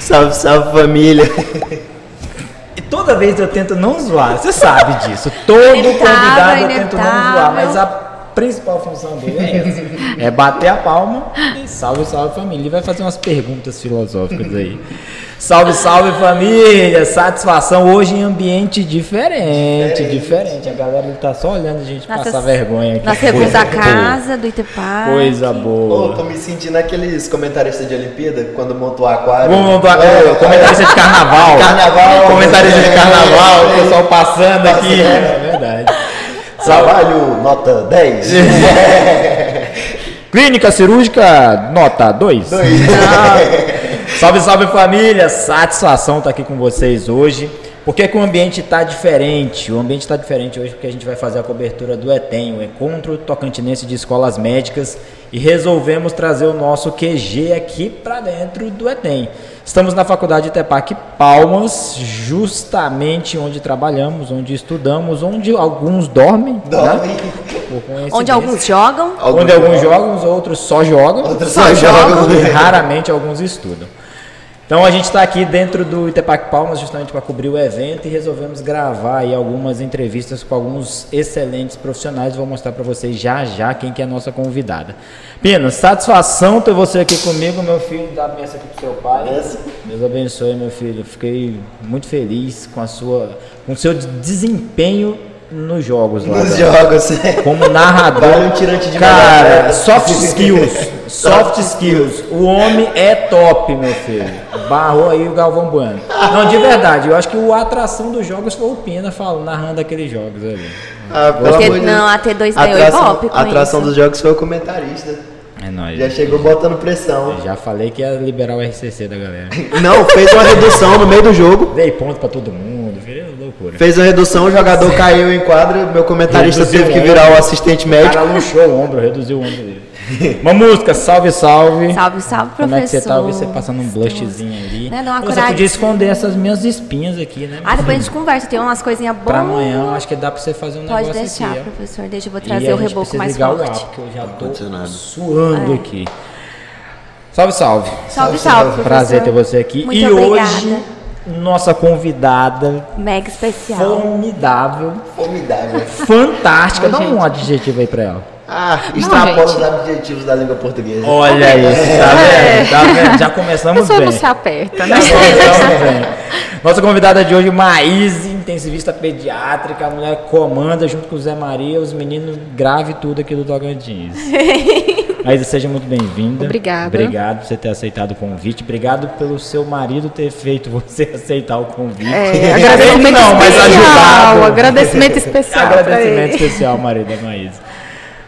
salve, salve família. E toda vez eu tento não zoar, você sabe disso. Todo convidado eu tento não zoar, mas a principal função dele é essa. É bater a palma e salve, salve família. Ele vai fazer umas perguntas filosóficas aí. Salve, salve família! Satisfação hoje em ambiente diferente, diferente. diferente. A galera tá só olhando a gente nossa, passar vergonha aqui. Na segunda casa do Itepar. Coisa boa. Oh, tô me sentindo aqueles comentaristas de Olimpíada quando montou o aquário. Vamos montar oh, comentarista de carnaval. Carnaval. Comentarista de carnaval, o pessoal passando aqui. Trabalho, nota 10. Clínica cirúrgica, nota 2. 2. salve, salve família! Satisfação estar aqui com vocês hoje. Por que, que o ambiente está diferente? O ambiente está diferente hoje porque a gente vai fazer a cobertura do ETEM, o Encontro Tocantinense de Escolas Médicas, e resolvemos trazer o nosso QG aqui para dentro do ETEM. Estamos na Faculdade Tepac Palmas, justamente onde trabalhamos, onde estudamos, onde alguns dormem. Dormem. Né? Onde alguns jogam. Onde alguns jogam, outros só jogam. Outros só, só jogam. jogam. Raramente alguns estudam. Então a gente está aqui dentro do Itepac Palmas justamente para cobrir o evento e resolvemos gravar aí algumas entrevistas com alguns excelentes profissionais. Vou mostrar para vocês já já quem que é a nossa convidada. Pina, satisfação ter você aqui comigo, meu filho. Dá a mesa aqui pro seu pai. Deus abençoe, meu filho. Fiquei muito feliz com a sua, com o seu desempenho nos jogos lá. Nos jogos, Como narrador. Um tirante de Cara, soft skills. Soft skills. O homem é top, meu filho. Barrou aí o Galvão Bueno. Não, de verdade, eu acho que a atração dos jogos foi o Pina falando, narrando aqueles jogos ali. Ah, Porque, não, a T2 ganhou Ibope A atração isso. dos jogos foi o comentarista. É nóis. Já chegou botando pressão. Já falei que ia liberar o RCC da galera. Não, fez uma redução no meio do jogo. Dei ponto pra todo mundo, loucura. Fez uma redução, o jogador Sim. caiu em quadra, meu comentarista reduziu teve que virar o assistente médico. O cara luxou o ombro, reduziu o ombro dele. Uma música, salve, salve. Salve, salve, professor. Como é que você tá? Você passando um blushzinho ali. Né, você podia esconder essas minhas espinhas aqui, né? Ah, depois a gente conversa, tem umas coisinhas boas. Pra amanhã, acho que dá pra você fazer um Pode negócio deixar, aqui. Pode deixar, professor. Deixa eu vou trazer o reboco mais forte. ligar o ar, porque eu já tô suando é. aqui. Salve, salve. Salve, salve. Prazer ter você aqui. Muito e obrigada. hoje, nossa convidada. Mega especial. Formidável. Formidável. Fantástica. Dá um adjetivo aí pra ela. Ah, extrapola os adjetivos da língua portuguesa. Olha isso, tá vendo? Tá vendo? Já começamos bem. não se aperta, né? Já começamos bem. Nossa convidada de hoje, Maíse, intensivista pediátrica, a mulher comanda junto com o Zé Maria, os meninos grave tudo aqui do Tocantins. Maísa, seja muito bem-vinda. Obrigada. Obrigado por você ter aceitado o convite. Obrigado pelo seu marido ter feito você aceitar o convite. É, agradecimento não, mas ajudado. Agradecimento especial. Agradecimento especial, marido da Maísa.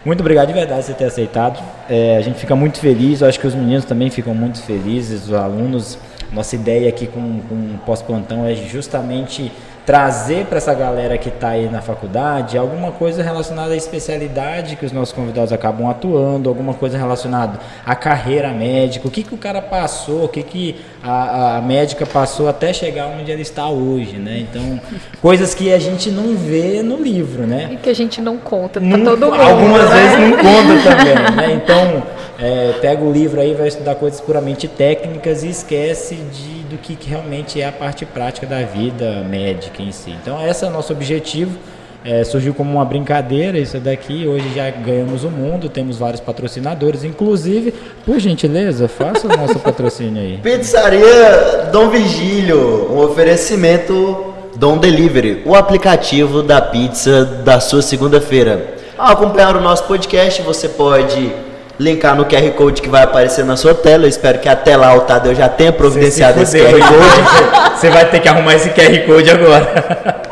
Muito obrigado de verdade por você ter aceitado. É, a gente fica muito feliz, eu acho que os meninos também ficam muito felizes, os alunos. Nossa ideia aqui com, com o pós-plantão é justamente trazer para essa galera que está aí na faculdade alguma coisa relacionada à especialidade que os nossos convidados acabam atuando, alguma coisa relacionada à carreira médica, o que, que o cara passou, o que, que a, a médica passou até chegar onde ela está hoje, né? Então, coisas que a gente não vê no livro, né? E que a gente não conta para todo mundo. Algumas né? vezes não conta também, né? Então, é, pega o livro aí, vai estudar coisas puramente técnicas e esquece de do que, que realmente é a parte prática da vida médica em si. Então, esse é o nosso objetivo. É, surgiu como uma brincadeira isso daqui. Hoje já ganhamos o mundo, temos vários patrocinadores. Inclusive, por gentileza, faça o nosso patrocínio aí. Pizzaria Dom Virgílio, um oferecimento Dom Delivery, o aplicativo da pizza da sua segunda-feira. Ao acompanhar o nosso podcast, você pode linkar no QR Code que vai aparecer na sua tela. Eu espero que até lá o Tadeu já tenha providenciado esse QR Code. Você vai ter que arrumar esse QR Code agora.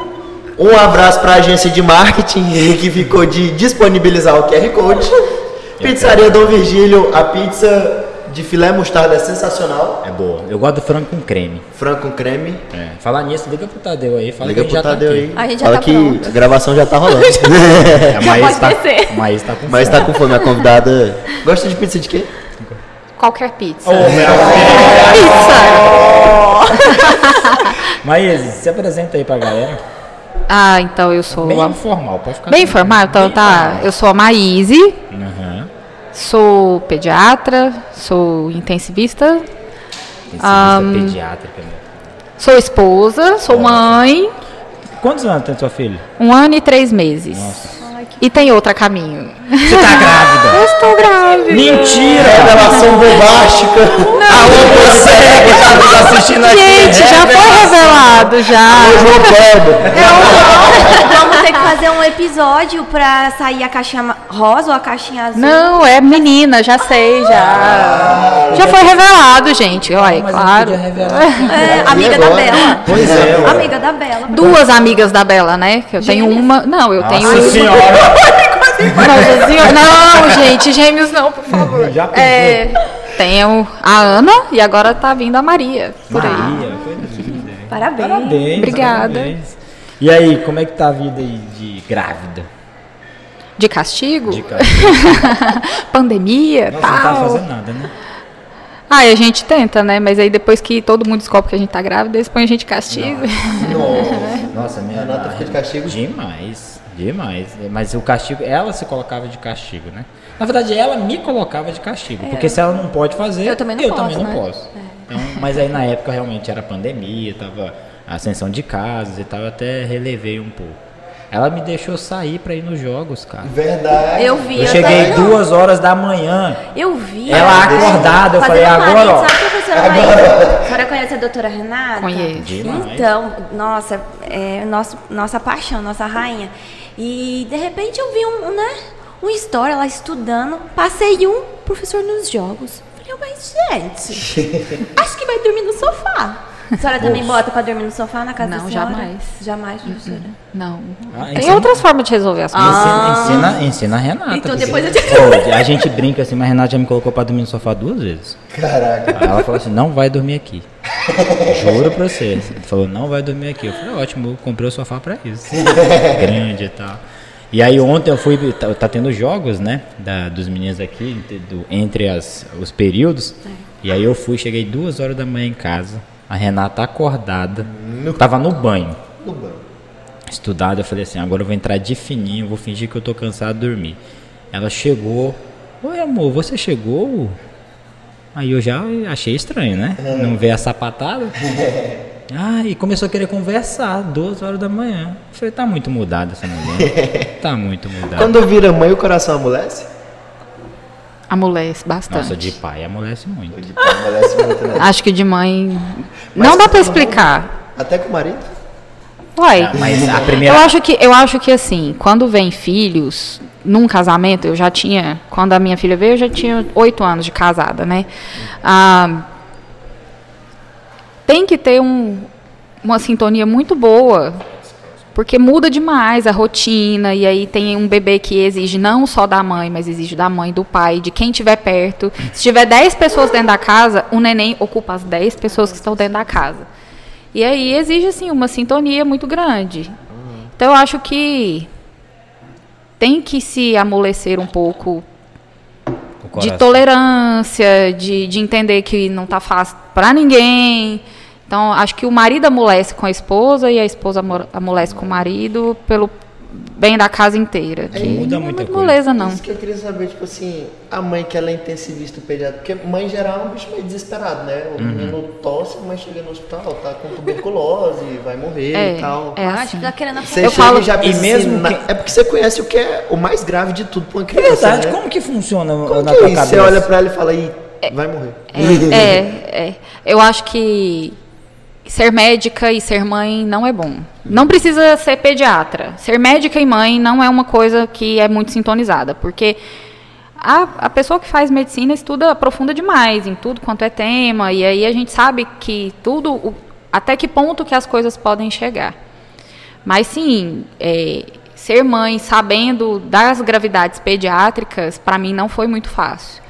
Um abraço para a agência de marketing que ficou de disponibilizar o QR Code. Pizzaria Dom Virgílio, a pizza de filé mostarda é sensacional. É boa. Eu gosto do frango com creme. Frango com creme. É. Falar nisso, liga pro Tadeu aí. Fala liga pro tá Tadeu tá aí. A gente já Fala tá que pronto. a gravação já tá rolando. é, a Maísa tá, Maísa tá com Maísa tá com fome. A convidada gosta de pizza de quê? Qualquer pizza. Oh, meu pizza! Maísa, se apresenta aí pra galera. Ah, então eu sou. Bem informal, pode ficar. Bem informal? Então Bem tá. informal. Eu sou a Maíse. Uhum. Sou pediatra, sou intensivista Intensivista um, pediátrica. Né? Sou esposa, sou mãe. Quantos anos tem sua filha? Um ano e três meses. Nossa. E tem outra caminho. Você tá grávida? Eu estou grávida. Mentira! Revelação bombástica. Não. Alô, você que tá nos assistindo aqui. Gente, já foi revelado, já. Eu, vamos ter que fazer um episódio pra sair a caixinha rosa ou a caixinha azul. Não, é menina, já sei, já. Ah, já foi revelado, gente. Olha, claro. É, amiga da Bela. Pois é. Amiga da Bela. Duas amigas da Bela, né? Que eu tenho uma. Não, eu tenho. Nossa Não, gente, gêmeos não, por favor. Já é, tenho a Ana e agora tá vindo a Maria. Por Maria, aí. Parabéns. Parabéns. Obrigada. Parabéns. E aí, como é que tá a vida aí de grávida? De castigo? De castigo. Pandemia, Nossa, tal. não tá fazendo nada, né? Ah, a gente tenta, né? Mas aí depois que todo mundo descobre que a gente tá grávida, eles põem a gente de castigo. Nossa, Nossa minha Renata fica de castigo. Demais, demais. Mas o castigo, ela se colocava de castigo, né? Na verdade, ela me colocava de castigo. É. Porque se ela não pode fazer, eu também não eu posso. Também não né? posso. É. Então, mas aí na época realmente era pandemia, tava ascensão de casas e tal, eu até relevei um pouco. Ela me deixou sair pra ir nos jogos, cara. Verdade. Eu vi. Eu cheguei duas horas da manhã. Eu vi. Ela acordada, eu falei, agora, ó. Sabe a professora agora. A senhora conhece a doutora Renata? Conheço. Então, nossa, é nosso, nossa paixão, nossa rainha. E de repente eu vi um, né, um story ela estudando. Passei um professor nos jogos. Falei, mas gente, acho que vai dormir no sofá. A senhora também bota pra dormir no sofá na casa Não, da senhora? jamais. Jamais, professora. Não. Ah, Tem ensina- outras formas de resolver as coisas. Ensina, ensina, ensina a Renata. Então depois eu te- a gente brinca assim, mas a Renata já me colocou pra dormir no sofá duas vezes. Caraca. Aí ela falou assim, não vai dormir aqui. Juro pra você. Ele falou, não vai dormir aqui. Eu falei, ótimo, eu comprei o sofá pra isso. Grande e tal. E aí ontem eu fui, tá, tá tendo jogos, né, da, dos meninos aqui, entre, do- entre as, os períodos. E aí eu fui, cheguei duas horas da manhã em casa, a Renata acordada, tava no banho, No banco. estudada, eu falei assim, agora eu vou entrar de fininho, vou fingir que eu tô cansado de dormir. Ela chegou, oi amor, você chegou? Aí eu já achei estranho, né? Não ver a sapatada. Ah, e começou a querer conversar, duas horas da manhã. Eu falei, tá muito mudada essa mulher. Tá muito mudada. Quando vira mãe, o coração amolece? Amolece bastante. Nossa, de pai amolece muito. De pai amolece muito, né? Acho que de mãe. Mas não dá pra todo explicar. Até com o marido? Uai. Ah, mas a Eu primeira. acho que eu acho que assim, quando vem filhos, num casamento, eu já tinha, quando a minha filha veio, eu já tinha oito anos de casada, né? Ah, tem que ter um, uma sintonia muito boa, porque muda demais a rotina e aí tem um bebê que exige não só da mãe, mas exige da mãe, do pai, de quem estiver perto. Se tiver 10 pessoas dentro da casa, o neném ocupa as 10 pessoas que estão dentro da casa. E aí exige assim uma sintonia muito grande. Então eu acho que tem que se amolecer um pouco de tolerância, de, de entender que não tá fácil para ninguém. Então, acho que o marido amolece com a esposa e a esposa amo- amolece com o marido pelo bem da casa inteira. Que muda não é muita moleza, não. Isso que eu queria saber, tipo assim, a mãe que ela é intensivista pediatra, porque mãe em geral é um bicho meio desesperado, né? Uhum. O menino tosse, a mãe chega no hospital, tá com tuberculose, vai morrer É, e tal. é Ah, assim. tipo, tá querendo Você Eu falo- e já E mesmo assim, na- que- É porque você conhece o que é o mais grave de tudo pra uma É criança, verdade, né? como que funciona Como na que tua é isso? cabeça? Você olha pra ela e fala, Ih, vai morrer. É, é. Eu acho que ser médica e ser mãe não é bom. Não precisa ser pediatra. Ser médica e mãe não é uma coisa que é muito sintonizada, porque a, a pessoa que faz medicina estuda aprofunda demais em tudo quanto é tema, e aí a gente sabe que tudo, o- até que ponto que as coisas podem chegar. Mas sim, é, ser mãe sabendo das gravidades pediátricas, para mim não foi muito fácil.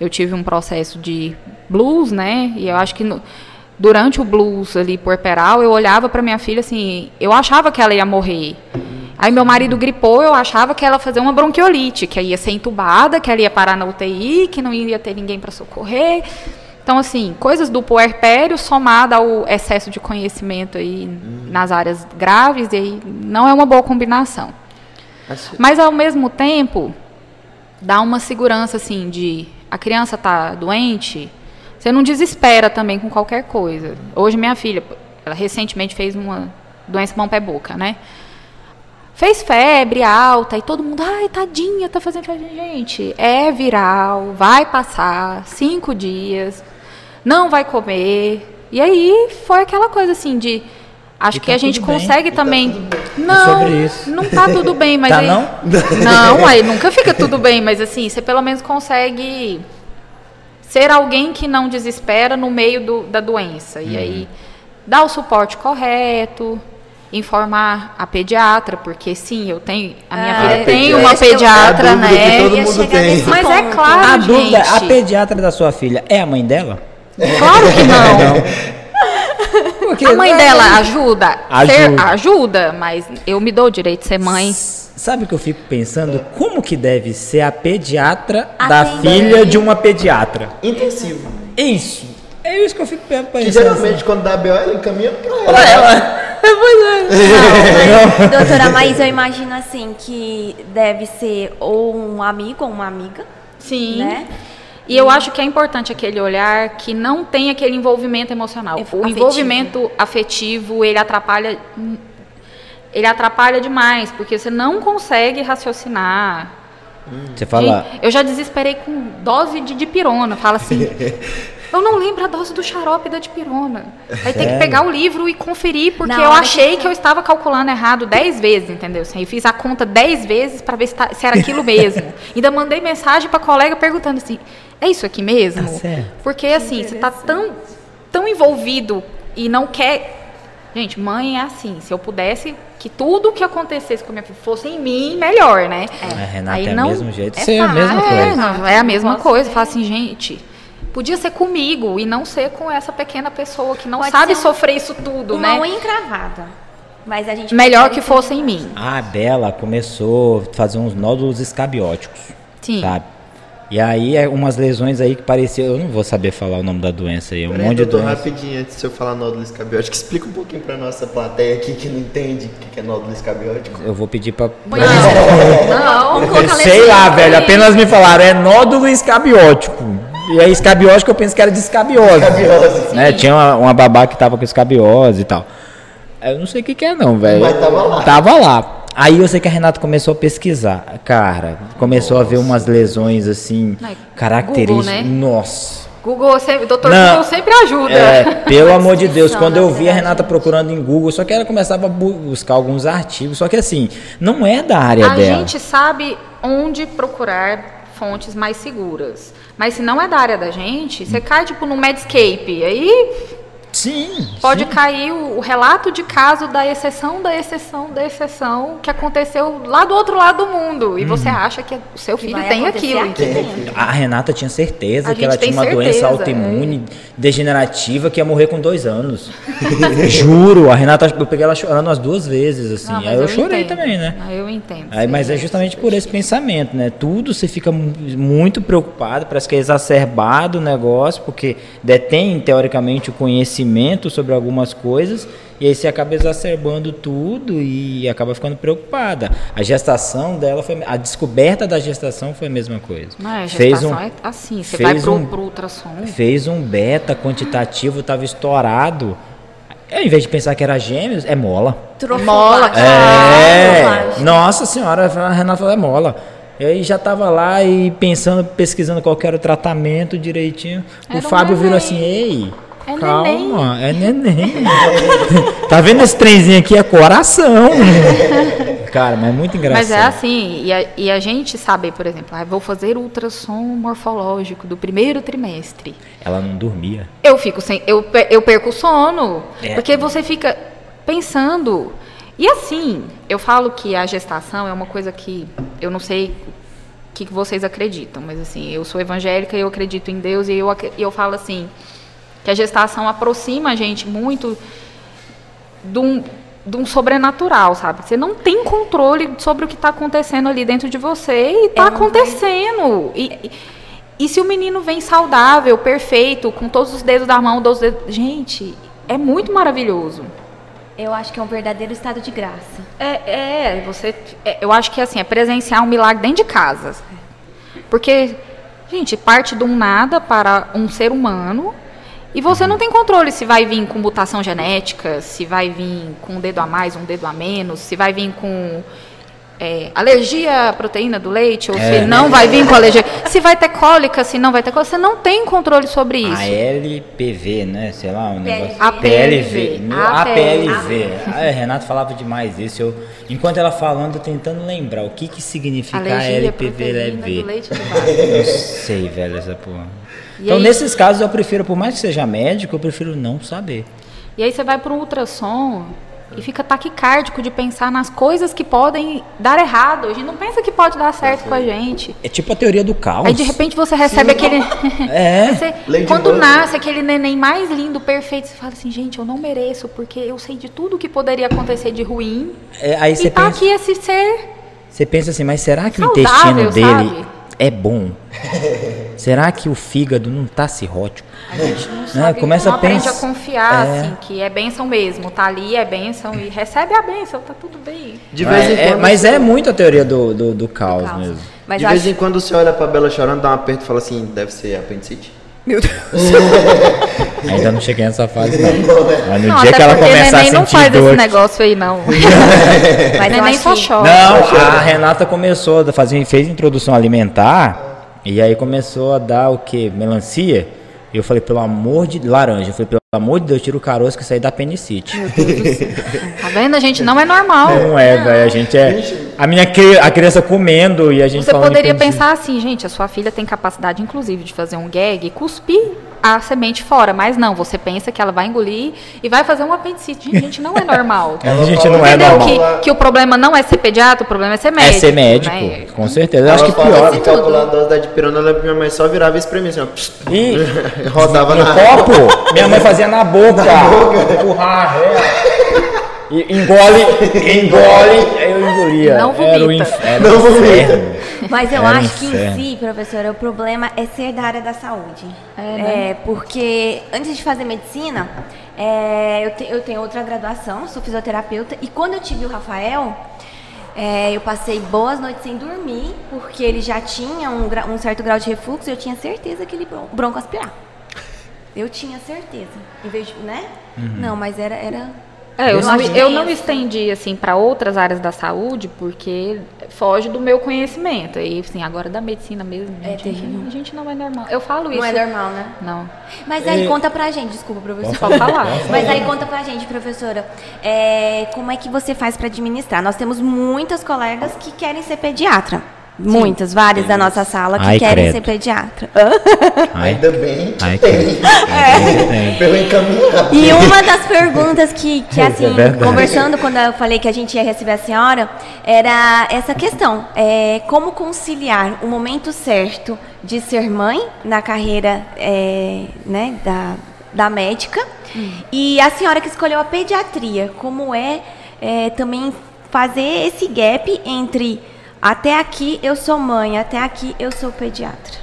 Eu tive um processo de blues, né? E eu acho que no- durante o blues ali puerperal, eu olhava para minha filha assim, eu achava que ela ia morrer. Aí meu marido gripou, eu achava que ela ia fazer uma bronquiolite, que ia ser entubada, que ela ia parar na UTI, que não ia ter ninguém para socorrer. Então, assim, coisas do puerpério somada ao excesso de conhecimento aí nas áreas graves, e aí não é uma boa combinação. Mas- Mas ao mesmo tempo, dá uma segurança assim de a criança tá doente, Você não desespera também com qualquer coisa. Hoje minha filha, ela recentemente fez uma doença mão pé boca, né? Fez febre alta e todo mundo, ai, tadinha, tá fazendo febre. Gente, é viral, vai passar cinco dias, não vai comer. E aí foi aquela coisa assim de. Acho E que tá a gente bem. consegue tá também. bem. Não, sobre isso. não tá tudo bem, mas Tá aí. não? Não, aí nunca fica tudo bem, mas assim, você pelo menos consegue ser alguém que não desespera no meio do- da doença. E aí, dar o suporte correto, informar a pediatra, porque sim, eu tenho. A minha Ah, filha é, tem pediatra. uma É pediatra, que né? todo mundo tem. Mas é ponto. claro, A dúvida, a gente. pediatra da sua filha é a mãe dela? Claro que não. Porque A mãe não- dela ajuda, Ajuda. Ser- ajuda, mas eu me dou o direito de ser mãe. Sabe o que eu fico pensando? Como que deve ser a pediatra A da filha de uma pediatra? Intensivo. Isso. É isso que eu fico pensando. Que geralmente quando dá BO, ela encaminha pra ela. Pra ela. pois é. Não, mas, doutora Maísa, eu imagino assim que deve ser ou um amigo ou uma amiga, Sim. né? E eu acho que é importante aquele olhar que não tem aquele envolvimento emocional. Ef- O envolvimento afetivo, ele atrapalha ele atrapalha demais, porque você não consegue raciocinar. Você fala. Eu já desesperei com dose de dipirona. Fala assim, eu não lembro a dose do xarope da dipirona. Aí tem que pegar o livro e conferir, porque Na eu achei que- que eu estava calculando errado 10 vezes, entendeu? Assim, eu fiz a conta 10 vezes para ver se, tá- se era aquilo mesmo. Ainda mandei mensagem para colega perguntando assim, é isso aqui mesmo? Tá certo. Porque assim, você tá tão, tão envolvido e não quer. Gente, mãe é assim. Se eu pudesse que tudo que acontecesse com a minha filha fosse em mim, melhor, né? A Renata Aí é o não- mesmo jeito. é Você é a mesma é, coisa. não, é a mesma coisa. Fala assim, gente, podia ser comigo e não ser com essa pequena pessoa que não Pode sabe ser um- sofrer isso tudo, Uma né? unha encravada. Mas a gente Melhor que fosse em mim. A Bela começou a fazer uns nódulos escabióticos. Sim. Sabe? E aí, é umas lesões aí que pareciam. Eu não vou saber falar o nome da doença aí. Um Peraí, monte de doutor, doença. rapidinho, antes de eu falar nódulo escabiótico, explica um pouquinho pra nossa plateia aqui que não entende o que que é nódulo escabiótico. Eu vou pedir pra. Não, Vamos colocar Sei lá, velho. aí. Apenas me falaram, é nódulo escabiótico. E aí, escabiótico eu penso que era de escabiose. Escabiose. Né? Tinha uma, uma babá que tava com escabiose e tal. Eu não sei o que, que é, não, velho. Mas tava lá. Tava lá. Aí eu sei que a Renata começou a pesquisar. Cara, começou a ver umas lesões assim, Ai, características. Google, né? Nossa. Google, sempre, doutor Não. Google sempre ajuda. É, pelo amor de Deus, quando eu vi a. Renata procurando em Google, só que ela começava a bu- buscar alguns artigos, só que assim, não é da área A dela. gente sabe onde procurar fontes mais seguras. Mas se não é da área da gente, você cai tipo no Medscape. Aí Sim. pode sim. cair o, o relato de caso da exceção, da exceção, da exceção que aconteceu lá do outro lado do mundo. E Uhum. você acha que o seu filho tem aquilo. aqui dentro. A Renata tinha certeza A que ela tinha uma doença certeza, autoimune degenerativa que ia morrer com dois anos. Juro, a Renata, eu peguei ela chorando umas duas vezes, assim. Não, Aí eu, chorei entendo. também, né? Eu entendo. Aí, mas é justamente por esse pensamento, né? Tudo você fica mu- muito preocupado, parece que é exacerbado o negócio, porque detém teoricamente o conhecimento sobre algumas coisas, e aí você acaba exacerbando tudo e acaba ficando preocupada. A gestação dela foi. A descoberta da gestação foi a mesma coisa. Não é, fez gestação um, é assim, você fez vai pro, um- pro ultrassom. fez um beta quantitativo, estava estourado. Ao invés de pensar que era gêmeos, é mola. Mola. É, nossa senhora, a Renata falou, é mola. E aí já tava lá e pensando, pesquisando qual que era o tratamento direitinho. Era o um Fábio virou assim, ei, É calma, é neném. tá vendo esse trenzinho aqui? É coração. Cara, mas é muito engraçado. Mas é assim, e a, e a gente saber, por exemplo, ah, vou fazer ultrassom morfológico do primeiro trimestre. Ela não dormia. Eu fico sem. Eu, eu perco o sono. É. Porque você fica pensando. E assim, eu falo que a gestação é uma coisa que eu não sei o que, que vocês acreditam, mas assim, eu sou evangélica e eu acredito em Deus e eu, e eu falo assim, que a gestação aproxima a gente muito de um, de um sobrenatural, sabe? Você não tem controle sobre o que está acontecendo ali dentro de você e está É um- acontecendo. E, e- e se o menino vem saudável, perfeito, com todos os dedos da mão, dos dedos... Gente, é muito maravilhoso. Eu acho que é um verdadeiro estado de graça. É, é, você. é, eu acho que assim, é presenciar um milagre dentro de casa. Porque Gente, parte de um nada para um ser humano. E você não tem controle se vai vir com mutação genética, se vai vir com um dedo a mais, um dedo a menos, se vai vir com é, alergia à proteína do leite, ou É. se não vai vir com alergia. Se vai ter cólica, se não vai ter cólica. Você não tem controle sobre isso. A LPV, né? Sei lá, um negócio. APLV. Meu, APLV. Ah, Renato falava demais isso. Eu, enquanto ela falando, eu tentando lembrar o que que significa a Alergia à LPV proteína LV. do leite vaca. Não sei, velho, essa porra. E então, aí- nesses casos, eu prefiro, por mais que seja médico, eu prefiro não saber. E aí você vai para um ultrassom e fica taquicárdico de pensar nas coisas que podem dar errado. A gente não pensa que pode dar certo com a gente. É tipo a teoria do caos. Aí de repente você recebe aquele. É. Você- quando nasce aquele neném mais lindo, perfeito, você fala assim, gente, eu não mereço, porque eu sei de tudo que poderia acontecer de ruim. É, aí E você tá pensa, aqui esse ser. você pensa assim, mas será que o Saudável, intestino dele sabe? É bom? será que o fígado não tá cirrótico? A gente não sabe, começa não a aprende a confiar, É. assim, que é bênção mesmo. Tá ali, é bênção e recebe a bênção, tá tudo bem. De vez em É, é, quando. mas é muito a teoria do, do, do caos, caos. mesmo. Mas de eu vez acho- em quando você olha pra Bela chorando, dá um aperto e fala assim, deve ser apendicite. Meu Deus. Ainda não cheguei nessa fase, não. Mas no não, dia que ela começar a neném não sentir faz dor... esse negócio aí, não. Mas neném só chora. Não, a Renata começou a fazer, fez introdução alimentar e aí começou a dar o que? Melancia. E eu falei, pelo amor de laranja, eu falei, pelo amor de Deus, tira o caroço que isso aí dá apendicite. Tá vendo? A gente não é normal. Não é, velho, a gente é. A minha cri- a criança comendo e a gente Você poderia pensar assim, gente, a sua filha tem capacidade, inclusive, de fazer um gag e cuspir a semente fora, mas não, você pensa que ela vai engolir e vai fazer um apendicite. Gente, gente, não é normal. A gente não é Entendeu? normal. Que, que o problema não é ser pediatra, o problema é ser É médico. ser médico, né? com certeza. Eu acho que pior. assim, calcular a dose da dipirona, minha mãe só virava e espremia assim, ó. E Rodava no na copo, minha mãe fazia na boca. Empurrar, é. Engole, engole, aí eu engolia. Não Era o vomita. inf- era Não vomita. inferno. Mas eu Era acho que em inferno. si, professora, o problema é ser da área da saúde. É, né? É, porque antes de fazer medicina, é, eu, te- eu tenho outra graduação, sou fisioterapeuta, e quando eu tive o Rafael, é, eu passei boas noites sem dormir, porque ele já tinha um, um certo grau de refluxo e eu tinha certeza que ele bron bronco aspirar. Eu tinha certeza. Em vez de, né? Uhum. Não, mas era. era É, eu, Eu não, eu não estendi assim para outras áreas da saúde porque foge do meu conhecimento. E assim, agora da medicina mesmo, É gente, terrível. a gente não é normal. Eu falo isso. não é normal, né? Não. Mas aí E- conta pra gente, desculpa, professora. Pode falar. Mas aí conta pra gente, professora, é, como é que você faz pra administrar? Nós temos muitas colegas que querem ser pediatra. Muitas, várias da nossa sala que Ai, querem credo. ser pediatra. Ai, Ainda bem que ai, tem. tem. Pelo encaminhado. E uma das perguntas que, que É assim, verdade. conversando quando eu falei que a gente ia receber a senhora, era essa questão. É, como conciliar o momento certo de ser mãe na carreira é, né, da, da médica e a senhora que escolheu a pediatria, como é, é também fazer esse gap entre até aqui eu sou mãe, até aqui eu sou pediatra.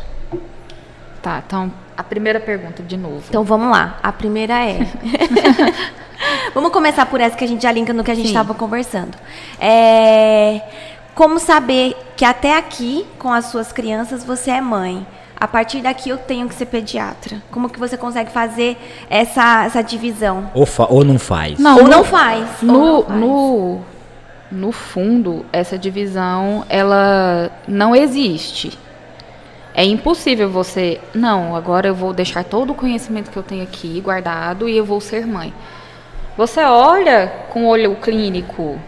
Tá, então a primeira pergunta de novo. Então vamos lá. A primeira é. vamos começar por essa que a gente já linka no que a gente estava conversando. É, Como saber que até aqui, com as suas crianças, você é mãe? A partir daqui eu tenho que ser pediatra. Como que você consegue fazer essa, essa divisão? Ou, fa- ou não faz. Não, ou no- não faz. ou No, não faz. no, no fundo, essa divisão, ela não existe. É impossível você, não, agora eu vou deixar todo o conhecimento que eu tenho aqui guardado e eu vou ser mãe. Você olha com o olho clínico,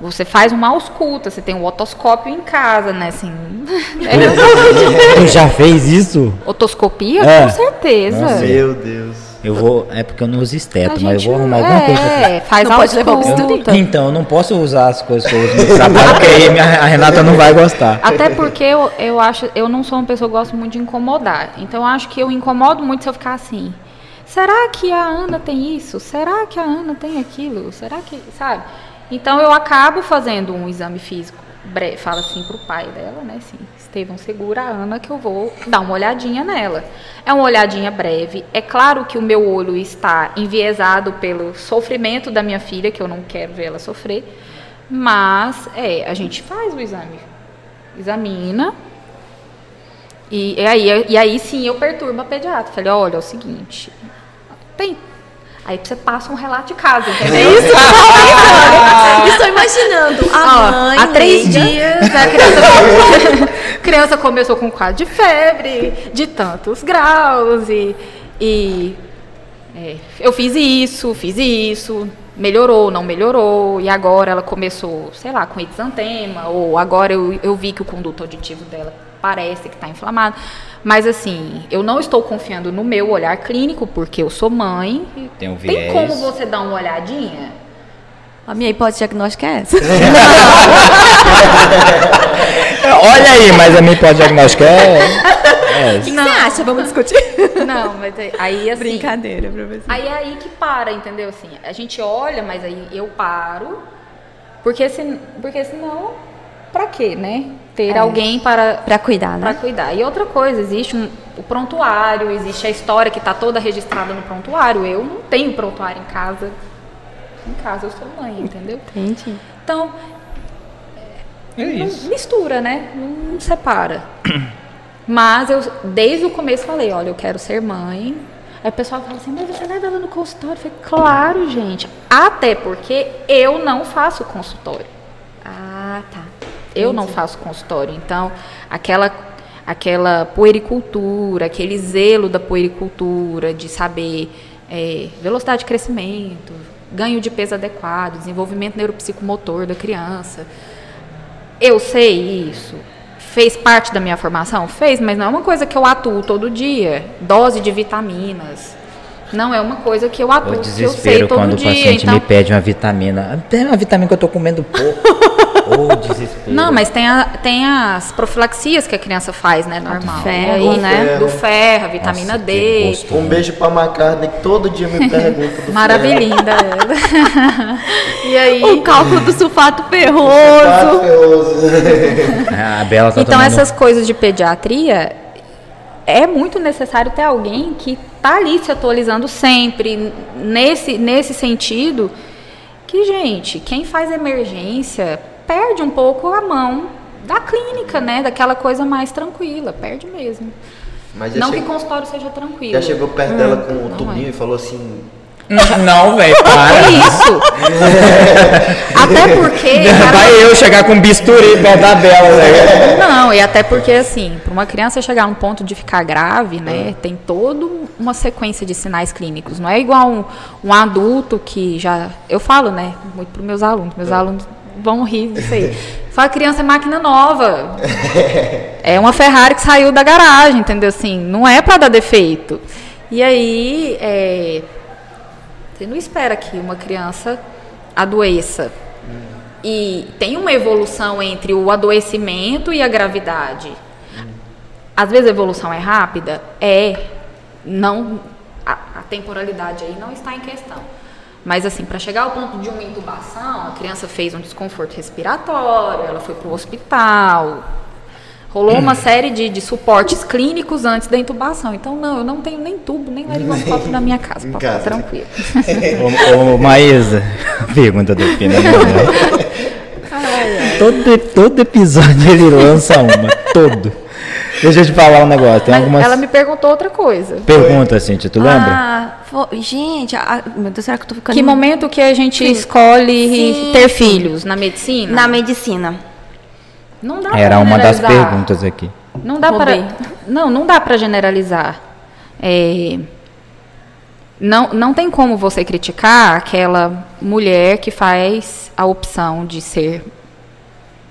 você faz uma ausculta, você tem um otoscópio em casa, né, assim. É, Tu já fez isso? otoscopia? É. Com certeza. Nossa. Meu Deus. Eu vou. É porque eu não uso A esteto, mas eu vou arrumar não- alguma é, coisa. É, faz Não pode levar o bisturi. Então, eu não posso usar as coisas que eu uso no trabalho, porque aí minha- a Renata não vai gostar. Até porque eu, eu acho, eu não sou uma pessoa que gosta muito de incomodar. Então eu acho que eu incomodo muito se eu ficar assim. Será que a Ana tem isso? Será que a Ana tem aquilo? Será que, sabe? Então eu acabo fazendo um exame físico. Fala assim pro pai dela, né? Assim, Estevão, segura a Ana que eu vou dar uma olhadinha nela. É uma olhadinha breve. É claro que o meu olho está enviesado pelo sofrimento da minha filha, que eu não quero ver ela sofrer. Mas, é, a gente faz o exame examina E, e aí, e aí sim eu perturbo a pediatra. Falei, olha, é o seguinte, tem. Aí você passa um relato de casa, entendeu? É isso. Estou imaginando. A Ó, mãe. há três leiga. dias a criança, criança começou com um quadro de febre, de tantos graus, e, e é, eu fiz isso, fiz isso, melhorou, não melhorou, e agora ela começou, sei lá, com exantema, ou agora eu, eu vi que o conduto auditivo dela parece que está inflamado. Mas assim, eu não estou confiando no meu olhar clínico, porque eu sou mãe. Tem um Tem viés. como você dar uma olhadinha? A minha hipótese diagnóstica é essa. Olha aí, mas a minha hipodiagnóstica é. é O que você acha? Vamos discutir. Não, mas aí- aí assim. Brincadeira, professor. Aí é aí que para, entendeu? Assim, a gente olha, mas aí eu paro. Porque, se, porque senão, pra quê, né? Ter É. alguém para, Pra cuidar, para né? cuidar. E outra coisa, existe um, o prontuário, existe a história que está toda registrada no prontuário. Eu não tenho prontuário em casa. Em casa eu sou mãe, entendeu? Entendi. Então, É isso. mistura, né? Não separa. Mas eu, desde o começo, falei: olha, eu quero ser mãe. Aí o pessoal fala assim: mas você leva ela no consultório? Eu falei: claro, gente. Até porque eu não faço consultório. Ah, tá. Eu não faço consultório. Então, aquela, aquela puericultura, aquele zelo da puericultura, de saber é, velocidade de crescimento, ganho de peso adequado, desenvolvimento neuropsicomotor da criança. Eu sei isso. Fez parte da minha formação? Fez, mas não é uma coisa que eu atuo todo dia. Dose de vitaminas. Não é uma coisa que eu O atuo, que eu sei desespero todo quando o dia. paciente então, me pede uma vitamina. Tem uma vitamina que eu tô comendo pouco. Desespero. Não, mas tem, a- tem as profilaxias que a criança faz, né? Normal. ferro, E aí, né? Do ferro, a vitamina Nossa, D. Um beijo pra McCartney, que todo dia me pergunta do Maravilhinda ela. e aí. O cálculo do sulfato ferroso. ferroso. Ah, A Bela tá Então, tomando- essas coisas de pediatria, é muito necessário ter alguém que tá ali se atualizando sempre, nesse, nesse sentido, que, gente, quem faz emergência perde um pouco a mão da clínica, né? Daquela coisa mais tranquila, perde mesmo. Mas Não que chegou, consultório seja tranquilo. já chegou perto dela com o tubinho é. e falou assim: Não, velho, É para. isso. até porque. Vai eu chegar com bisturi perto da Bela, velho. Não, e até porque, assim, para uma criança chegar a um ponto de ficar grave, né, tem toda uma sequência de sinais clínicos. Não é igual um, um adulto que já. Eu falo, né, muito para meus alunos, meus alunos vão rir disso aí. Fala, criança é máquina nova. É uma Ferrari que saiu da garagem, entendeu? Assim, não é para dar defeito. E aí, é, você não espera que uma criança adoeça. E tem uma evolução entre o adoecimento e a gravidade. Às vezes a evolução é rápida? É. Não, a, a temporalidade aí não está em questão. Mas assim, para chegar ao ponto de uma intubação, a criança fez um desconforto respiratório, ela foi para o hospital, rolou uma série de, de suportes clínicos antes da intubação. Então, não, eu não tenho nem tubo, nem laringoscópio na minha casa, ficar casa. tranquilo. Ô, ô Maísa, pergunta do Pina. né? Todo, todo episódio ele lança uma, todo. Deixa eu te falar um negócio, tem Mas algumas ela me perguntou outra coisa. perguntas, Cintia, tu lembra? Ah, fo- gente, ah, meu Deus, será que eu tô ficando Que momento que a gente escolhe Sim. ter filhos na medicina? na medicina? Não dá Era pra uma das perguntas aqui. Não dá para Não, não dá para generalizar. É, não, não tem como você criticar aquela mulher que faz a opção de ser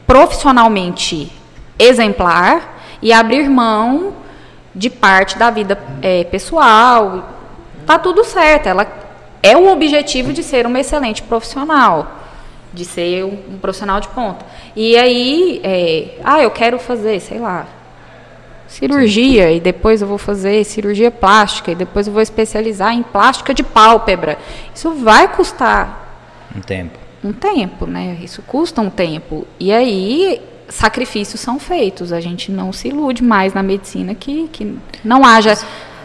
profissionalmente exemplar e abrir mão de parte da vida é, pessoal. Tá tudo certo. Ela é o objetivo de ser uma excelente profissional, de ser um, um profissional de ponta. E aí, é, ah, eu quero fazer, sei lá, cirurgia e depois eu vou fazer cirurgia plástica e depois eu vou especializar em plástica de pálpebra. Isso vai custar Um tempo. um tempo, né? Isso custa um tempo. E aí sacrifícios são feitos. A gente não se ilude mais na medicina que, que não haja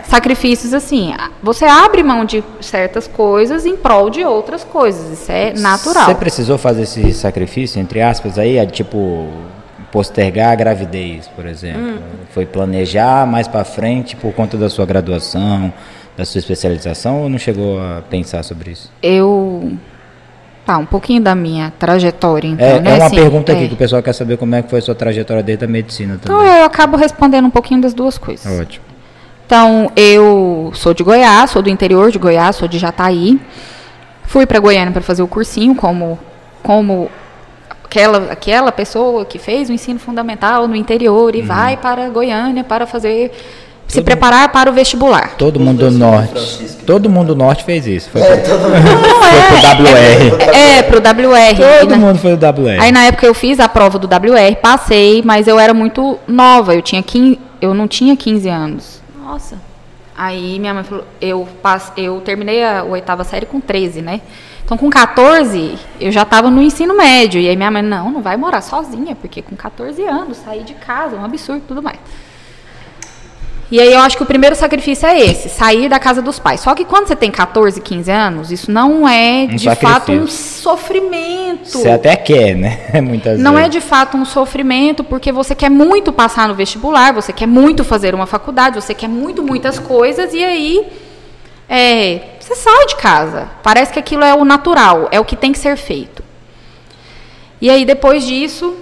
sacrifícios assim. Você abre mão de certas coisas em prol de outras coisas. Isso é natural. Você precisou fazer esse sacrifício, entre aspas, aí, é, tipo, postergar a gravidez, por exemplo? Foi planejar mais para frente por conta da sua graduação, da sua especialização ou não chegou a pensar sobre isso? Eu. Tá, um pouquinho da minha trajetória, então, É, né? é uma assim, pergunta é. aqui que o pessoal quer saber como é que foi a sua trajetória desde a medicina Então também. eu acabo respondendo um pouquinho das duas coisas. Ótimo. Então, eu sou de Goiás, sou do interior de Goiás, sou de Jataí. Fui para Goiânia para fazer o cursinho como como aquela aquela pessoa que fez o ensino fundamental no interior e vai para Goiânia para fazer se preparar para o vestibular. Todo mundo do norte. Todo mundo do norte fez isso. Foi, É, pro- todo mundo. foi pro WR. É, pro WR. Todo na- mundo foi do WR. Aí na época eu fiz a prova do WR, passei, mas eu era muito nova, eu tinha 15, eu não tinha 15 anos. Nossa. Aí minha mãe falou, eu, pass, eu terminei a oitava série com 13, né? Então com 14 eu já estava no ensino médio. E aí minha mãe, não, não vai morar sozinha, porque com 14 anos, sair de casa, é um absurdo e tudo mais. E aí eu acho que o primeiro sacrifício é esse, sair da casa dos pais. Só que quando você tem 14, 15 anos, isso não é Um de fato um sacrifício. sofrimento. Você até quer, né? Muitas Não é vezes. de fato um sofrimento, porque você quer muito passar no vestibular, você quer muito fazer uma faculdade, você quer muito, muitas coisas, e aí é, você sai de casa. Parece que aquilo é o natural, é o que tem que ser feito. E aí, depois disso,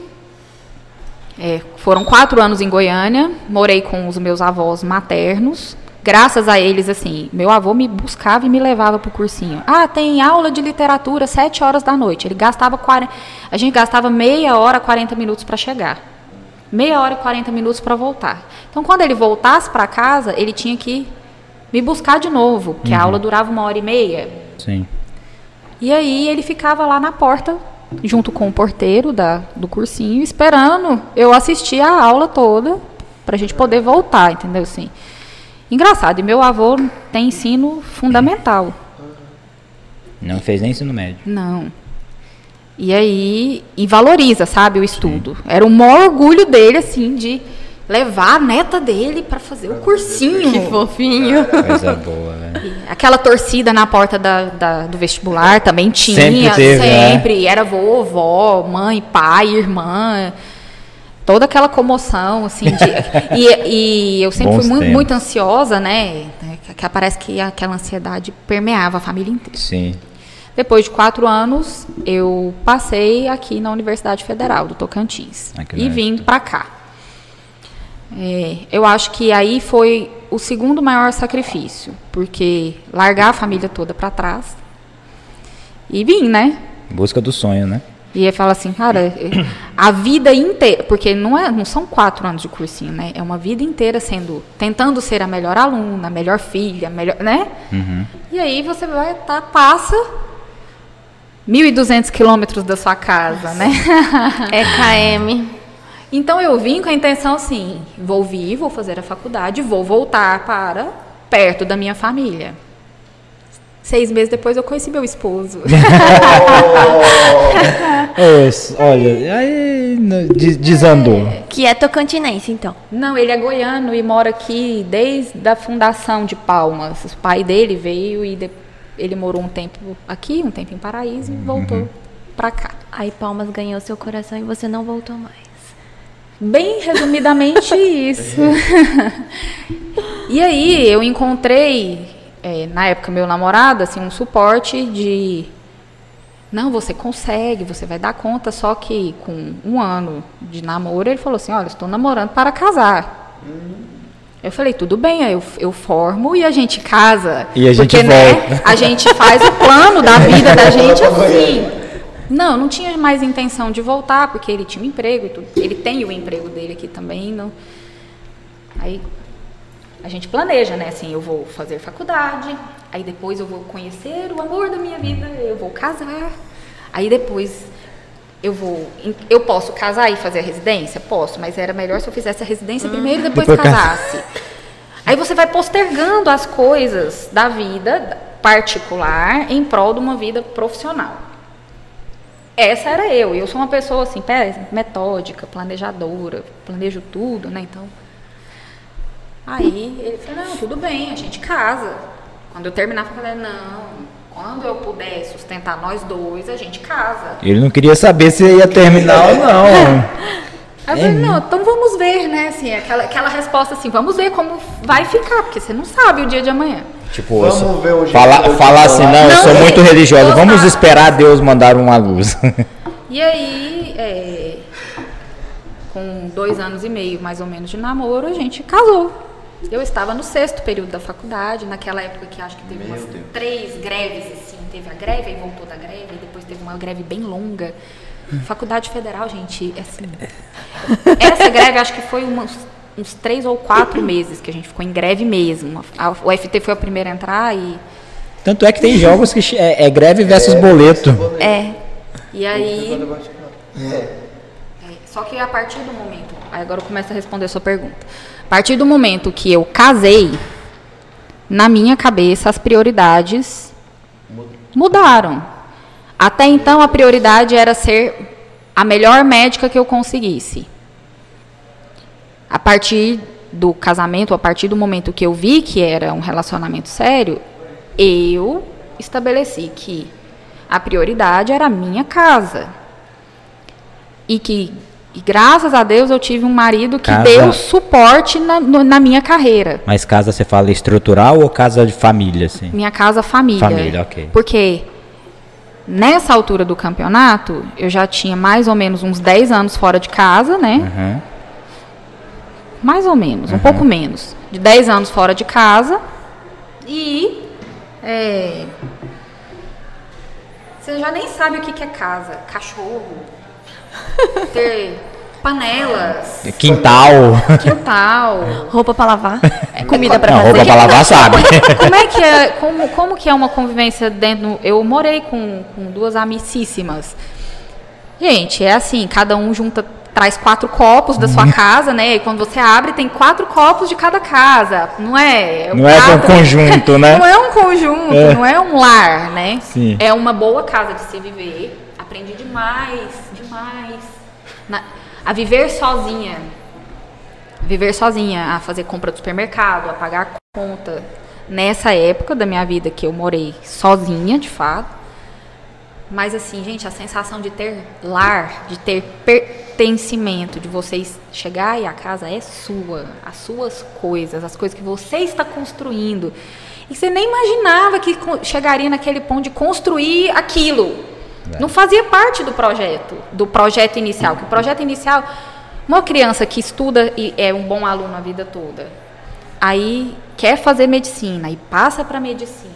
é, foram quatro anos em Goiânia, morei com os meus avós maternos. Graças a eles, assim, meu avô me buscava e me levava pro cursinho. Ah, tem aula de literatura sete horas da noite. Ele gastava 40, a gente gastava meia hora, 40 minutos para chegar. Meia hora e 40 minutos para voltar. Então, quando ele voltasse para casa, ele tinha que me buscar de novo, porque a aula durava uma hora e meia. Sim. E aí ele ficava lá na porta, junto com o porteiro da, do cursinho, esperando eu assistir a aula toda pra gente poder voltar, entendeu? Assim. Engraçado, e meu avô tem ensino fundamental. Não fez nem ensino médio. Não. E aí, e valoriza, sabe, o estudo. Era o maior orgulho dele, assim, de levar a neta dele pra fazer o cursinho. Que fofinho. Coisa boa, velho. Aquela torcida na porta da, da- do vestibular também tinha, Sempre teve, né? sempre. Era vovó, mãe, pai, irmã. Toda aquela comoção, assim. de- e, e eu sempre Bons fui muito, muito ansiosa, né? Que, parece que aquela ansiedade permeava a família inteira. Sim. Depois de quatro anos, eu passei aqui na Universidade Federal do Tocantins. Aqui e vim para cá. É, eu acho que aí foi o segundo maior sacrifício, porque largar a família toda para trás e vim, né? Em busca do sonho, né? E aí fala assim, cara, a vida inteira, porque não, é, não são quatro anos de cursinho, né? É uma vida inteira sendo, tentando ser a melhor aluna, a melhor filha, a melhor, né? Uhum. E aí você vai, tá, passa 1.200 quilômetros da sua casa, né? É KM. Então eu vim com a intenção assim, vou vir, vou fazer a faculdade, vou voltar para perto da minha família. Seis meses depois eu conheci meu esposo. S- olha, aí desandou. Que é tocantinense, então. Não, ele é goiano e mora aqui desde a fundação de Palmas. O pai dele veio e de- ele morou um tempo aqui, um tempo em Paraíso e voltou para cá. Aí Palmas ganhou seu coração e você não voltou mais. Bem resumidamente isso. e aí eu encontrei, é, na época meu namorado, assim, um suporte de não, você consegue, você vai dar conta, só que com um ano de namoro, ele falou assim, olha, estou namorando para casar. Eu falei, tudo bem, eu, eu formo e a gente casa. E a gente porque, né, volta. a gente faz o plano da vida da gente assim. Não, não tinha mais intenção de voltar, porque ele tinha um emprego e tudo. Ele tem o emprego dele aqui também. Não. Aí a gente planeja, né? Assim, eu vou fazer faculdade, aí depois eu vou conhecer o amor da minha vida, eu vou casar. Aí depois eu vou. Eu posso casar e fazer a residência? Posso, mas era melhor se eu fizesse a residência primeiro e depois, Depois casa- casasse. Aí você vai postergando as coisas da vida particular em prol de uma vida profissional. Essa era eu. Eu sou uma pessoa assim, pé- metódica, planejadora, planejo tudo, né? Então. Aí ele falou, não, tudo bem, a gente casa. Quando eu terminar a faculdade, não. Quando eu puder sustentar nós dois, a gente casa. Ele não queria saber se ia terminar ou não. Aí eu falei, não, então vamos ver, né? Assim, aquela, aquela resposta assim, vamos ver como vai ficar, porque você não sabe o dia de amanhã. Tipo, Vamos sou- ver o jeito falar, falar assim, não, eu sou é, muito religiosa. Vamos esperar Deus mandar uma luz. E aí, é, com dois anos e meio, mais ou menos, de namoro, a gente casou. Eu estava no sexto período da faculdade, naquela época que acho que teve umas três greves, assim. Teve a greve, aí voltou da greve, e depois teve uma greve bem longa. Faculdade Federal, gente, assim... Essa greve acho que foi umas, uns três ou quatro meses que a gente ficou em greve mesmo. A, o FT foi a primeira a entrar e... Tanto é que tem jogos que é, é greve versus boleto. É. E aí... É, só que a partir do momento, aí agora eu começo a responder a sua pergunta. A partir do momento que eu casei, na minha cabeça as prioridades mudaram. Até então a prioridade era ser a melhor médica que eu conseguisse. A partir do casamento, a partir do momento que eu vi que era um relacionamento sério, eu estabeleci que a prioridade era a minha casa. E que, e graças a Deus, eu tive um marido que Casa- deu suporte na, no- na minha carreira. Mas casa você fala estrutural ou casa de família, assim? Minha casa, família. Família, ok. Porque nessa altura do campeonato, eu já tinha mais ou menos uns 10 anos fora de casa, né? Uhum. Mais ou menos, um pouco menos. De 10 anos fora de casa. E. é, você já nem sabe o que, que é casa. Cachorro. Ter panelas. Quintal. Quintal. Roupa pra lavar. Comida pra Não, fazer. roupa pra lavar, sabe? Como é que é, como, como que é uma convivência dentro? Eu morei com, com duas amicíssimas. Gente, é assim, cada um junta, traz quatro copos da Uhum. sua casa, né? E quando você abre, tem quatro copos de cada casa, não é? Não é um conjunto, né? não é um conjunto, É. não é um lar, né? Sim. É uma boa casa de se viver. Aprendi demais, demais. Na- a viver sozinha. Viver sozinha, a fazer compra do supermercado, a pagar conta. Nessa época da minha vida que eu morei sozinha, de fato. Mas assim, gente, a sensação de ter lar, de ter pertencimento, de vocês chegar e a casa é sua, as suas coisas, as coisas que você está construindo. E você nem imaginava que chegaria naquele ponto de construir aquilo. Não fazia parte do projeto, do projeto inicial. Que o projeto inicial, uma criança que estuda e é um bom aluno a vida toda, aí quer fazer medicina e passa para medicina.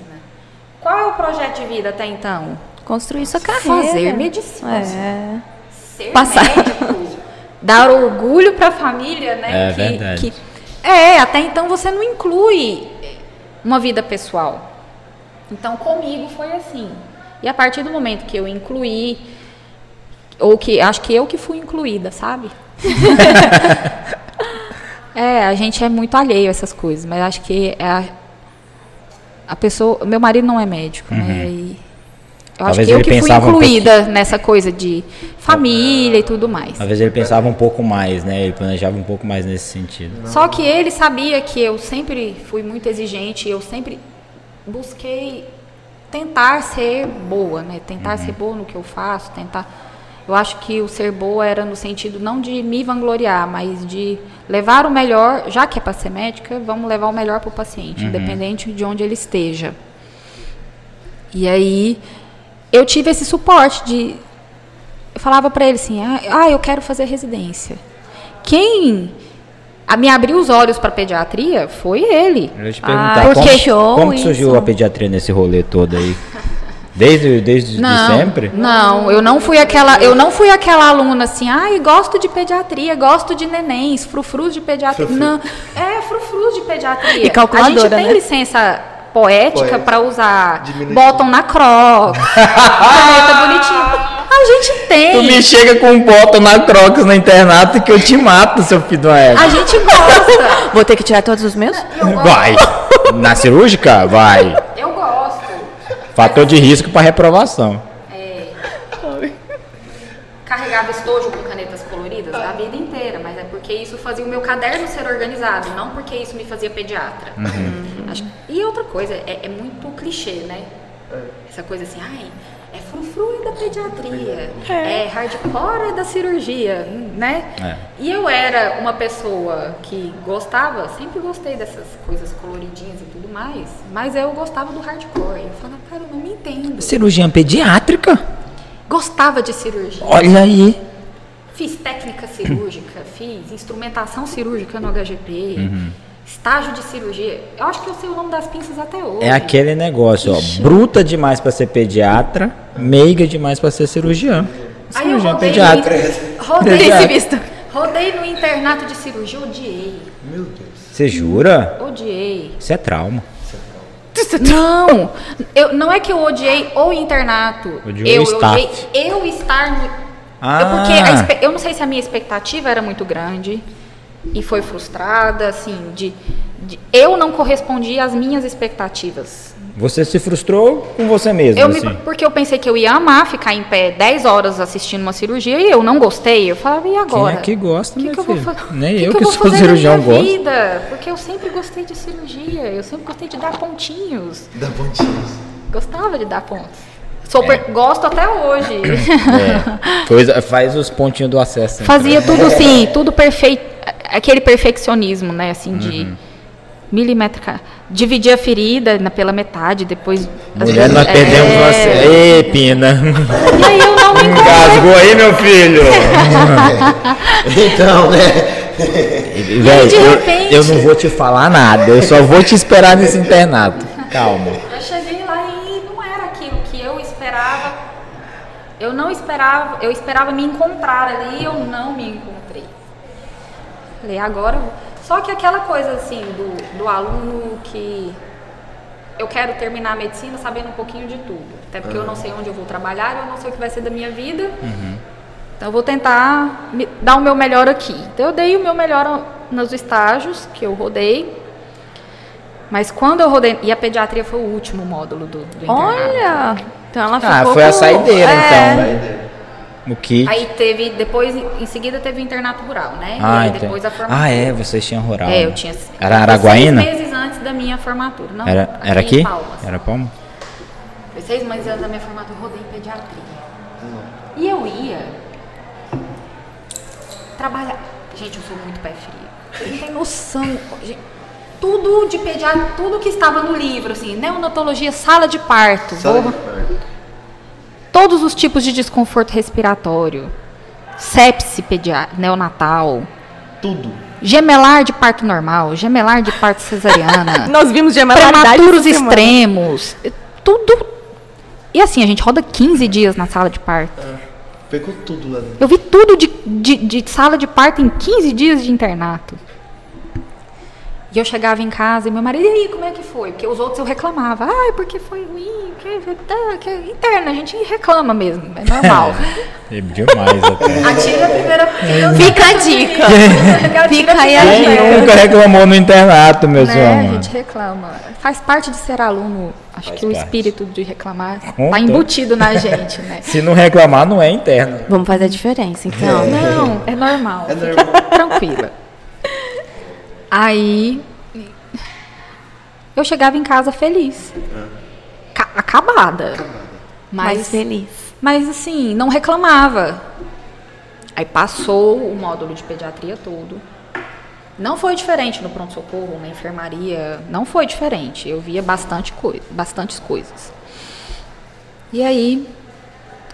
Qual é o projeto de vida até então? Construir sua carreira. Fazer medicina. É. Ser Passar. médico. Dar orgulho para a família, né? É verdade. é, até então você não inclui uma vida pessoal. Então comigo foi assim. E a partir do momento que eu incluí, ou que acho que eu que fui incluída, sabe? é, a gente é muito alheio a essas coisas, mas acho que é a, a pessoa. Meu marido não é médico, né? Eu acho Talvez que eu ele que fui pensava um incluída nessa coisa de família e tudo mais. Talvez ele pensava um pouco mais, né? Ele planejava um pouco mais nesse sentido. Só que ele sabia que eu sempre fui muito exigente, eu sempre busquei tentar ser boa, né? Tentar ser boa no que eu faço, tentar. Eu acho que o ser boa era no sentido não de me vangloriar, mas de levar o melhor, já que é para ser médica, vamos levar o melhor para o paciente, independente de onde ele esteja. E aí eu tive esse suporte de eu falava para ele assim: ah, ah, eu quero fazer residência. Quem a me abriu os olhos para pediatria foi ele. Eu ia te Ah, perguntar, como, show como que surgiu isso. a pediatria nesse rolê todo aí? Desde, desde de Não, sempre? não, eu não fui aquela, eu não fui aquela aluna assim, ai, gosto de pediatria, gosto de nenéns, frufrus de pediatria. Não, é frufrus de pediatria. E calculadora, A gente tem né? licença poética para usar Diminutivo. bottom na croc, caneta bonitinha. A gente Tu me tem. chega com um bottom na Crocs no internato que eu te mato, seu filho égua. A gente gosta. Vou ter que tirar todos os meus? Vai. Na cirúrgica? Vai. Eu gosto. Fator de risco para reprovação. carregava estojo com canetas coloridas a vida inteira, mas é porque isso fazia o meu caderno ser organizado, não porque isso me fazia pediatra. Acho- E outra coisa, é, é muito clichê, né? Essa coisa assim, ai, é frufru da pediatria, é. hardcore da cirurgia, né? É. E eu era uma pessoa que gostava, sempre gostei dessas coisas coloridinhas e tudo mais, mas eu gostava do hardcore. Eu falava, cara, eu não me entendo. Cirurgia pediátrica? Gostava de cirurgia. Olha aí. Fiz técnica cirúrgica, fiz instrumentação cirúrgica no HGP, Uhum. Estágio de cirurgia. Eu acho que eu sei o nome das pinças até hoje. É aquele negócio, ó. Bruta demais pra ser pediatra, meiga demais pra ser cirurgiã. Aí eu Cirurgiã rodei pediatra. Rodei, Pediatra. visto. rodei no internato de cirurgia, odiei. Meu Deus. Você jura? Odiei. Isso é trauma. Não, eu, não é que eu odiei o internato. Odiou eu o staff. odiei eu estar no. Ah. É porque a espe- eu não sei se a minha expectativa era muito grande e foi frustrada, assim, de, de- eu não correspondi às minhas expectativas. Você se frustrou com você mesmo, Eu me- assim. porque eu pensei que eu ia amar ficar em pé 10 horas assistindo uma cirurgia e eu não gostei. Eu falava, e agora? Quem é que gosta, que que eu vou filho? fa- Nem que eu que que vou sou fazer cirurgião gosto. vida? Porque eu sempre gostei de cirurgia, eu sempre gostei de dar pontinhos. Da pontinhos. Gostava de dar pontos. Sou per- Gosto até hoje. É. Coisa, faz os pontinhos do acesso. né? Fazia tudo assim, tudo perfeito. Aquele perfeccionismo, né? Assim, de Uhum. milimétrica. Dividir a ferida na- pela metade, depois. Mulher, vezes- nós perdemos é, você. Ê, Pina. E aí eu não me. Engasgou aí, meu filho. Então, né? Velho, de eu, repente- eu não vou te falar nada. Eu só vou te esperar nesse internato. Calma. Eu cheguei lá e não era aquilo que eu esperava. Eu não esperava, eu esperava me encontrar ali e eu não me encontrei. Falei, agora. Só que aquela coisa assim do, do aluno que eu quero terminar a medicina sabendo um pouquinho de tudo. Até porque eu não sei onde eu vou trabalhar, eu não sei o que vai ser da minha vida. Então eu vou tentar me- dar o meu melhor aqui. Então eu dei o meu melhor nos estágios que eu rodei. Mas quando eu rodei. E a pediatria foi o último módulo do, do internato. Então ela ficou Ah, foi a com- saideira, é. então. O kit. Aí teve, depois, em seguida teve o internato rural, né? ah, e então. depois a formatura. Ah, é, vocês tinham rural. É, né? eu tinha. Era Araguaína? Seis meses antes da minha formatura. Não, Era, era em aqui? Palmas. Era Palma? Foi seis meses antes da minha formatura, eu rodei em pediatria. E eu ia trabalhar. Gente, eu sou muito pé frio. Vocês não tem noção. gente. Tudo de pediatria, tudo que estava no livro, assim, neonatologia, sala de parto. Sala vou- de parto. todos os tipos de desconforto respiratório, sepse pedia- neonatal, Tudo. gemelar de parto normal, gemelar de parto cesariana, Nós vimos gemelaridade prematuros extremos, tudo. E assim, a gente roda 15 dias na sala de parto. Pegou tudo lá dentro. Eu vi tudo de, de, de sala de parto em 15 dias de internato. E eu chegava em casa e meu marido, e aí, como é que foi? Porque os outros eu reclamava. Ai, porque foi ruim, que, tá, que interna, a gente reclama mesmo, é normal. É demais até. Atira a primeira Fica a dica. Fica aí a dica. Quem nunca reclamou no internato, meu né? senhor? A gente reclama. Faz parte de ser aluno. Acho Faz que o parte. espírito de reclamar tá todo- embutido na gente, né? Se não reclamar, não é interno. Vamos fazer a diferença, então. Não, é normal. É Fica normal. tranquila. Aí eu chegava em casa feliz. Ca- acabada. Mais Mas, feliz. mas assim, não reclamava. Aí passou o módulo de pediatria todo. Não foi diferente no pronto-socorro, na enfermaria. Não foi diferente. Eu via bastante coi bastantes coisas. E aí,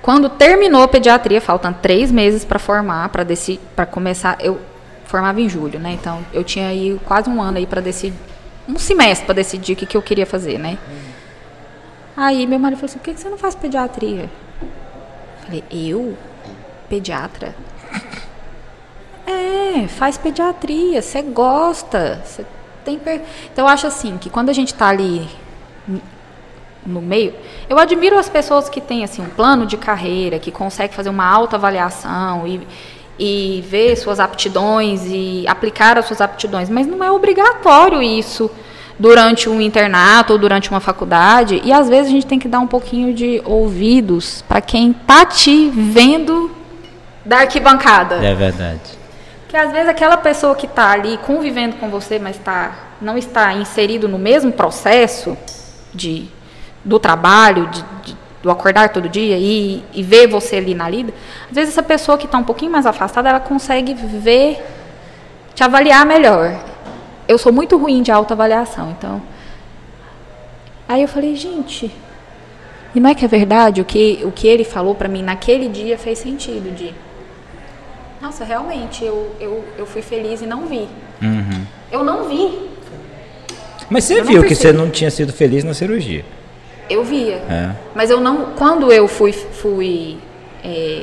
quando terminou a pediatria, faltando três meses para formar, para para começar. Eu formava em julho, né? Então eu tinha aí quase um ano aí para decidir, um semestre para decidir o que, que eu queria fazer, né? Aí meu marido falou assim: por que, que você não faz pediatria? Falei: eu? Pediatra? É, faz pediatria, você gosta, você tem per... Então eu acho assim que quando a gente está ali no meio, eu admiro as pessoas que têm assim um plano de carreira, que conseguem fazer uma autoavaliação e e ver suas aptidões e aplicar as suas aptidões, mas não é obrigatório isso durante um internato ou durante uma faculdade, e às vezes a gente tem que dar um pouquinho de ouvidos para quem tá te vendo da arquibancada. É verdade. Porque às vezes aquela pessoa que está ali convivendo com você, mas tá, não está inserido no mesmo processo de do trabalho, de, de, do acordar todo dia e, e ver você ali na lida, às vezes essa pessoa que está um pouquinho mais afastada, ela consegue ver, te avaliar melhor. Eu sou muito ruim de autoavaliação, então. Aí eu falei, gente, e não é que é verdade o que, o que ele falou para mim naquele dia fez sentido de nossa, realmente, eu, eu, eu fui feliz e não vi. Uhum. Eu não vi. Mas você Eu viu que você não tinha sido feliz na cirurgia. Eu via. É. Mas eu não. Quando eu fui. fui é,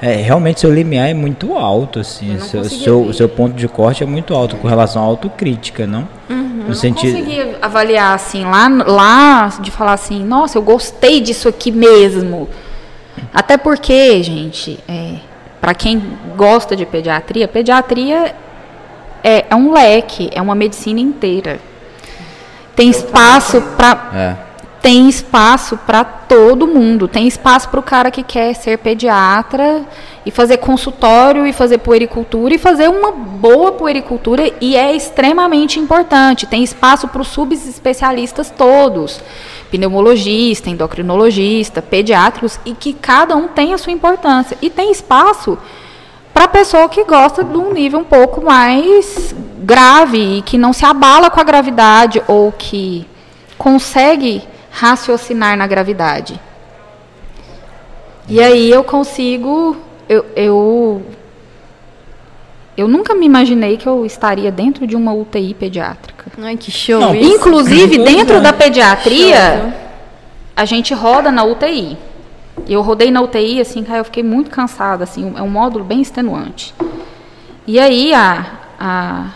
É, realmente seu limiar é muito alto, assim. Seu, seu, seu ponto de corte é muito alto com relação à autocrítica, não? eu No não sentido. conseguia avaliar assim, lá, lá, de falar assim, nossa, eu gostei disso aqui mesmo. Até porque, gente, é, para quem gosta de pediatria, pediatria é, é um leque, é uma medicina inteira. Tem espaço para É. tem espaço para todo mundo. Tem espaço para o cara que quer ser pediatra e fazer consultório e fazer puericultura e fazer uma boa puericultura e é extremamente importante. Tem espaço para os subespecialistas todos, pneumologista, endocrinologista, pediátricos e que cada um tem a sua importância. E tem espaço para a pessoa que gosta de um nível um pouco mais grave e que não se abala com a gravidade ou que consegue raciocinar na gravidade. E aí eu consigo, eu, eu, eu nunca me imaginei que eu estaria dentro de uma UTI pediátrica. Ai, que show Não, isso. Inclusive, dentro da pediatria, a gente roda na UTI. Eu rodei na UTI, assim, cara, eu fiquei muito cansada, assim, é um módulo bem extenuante. E aí a, a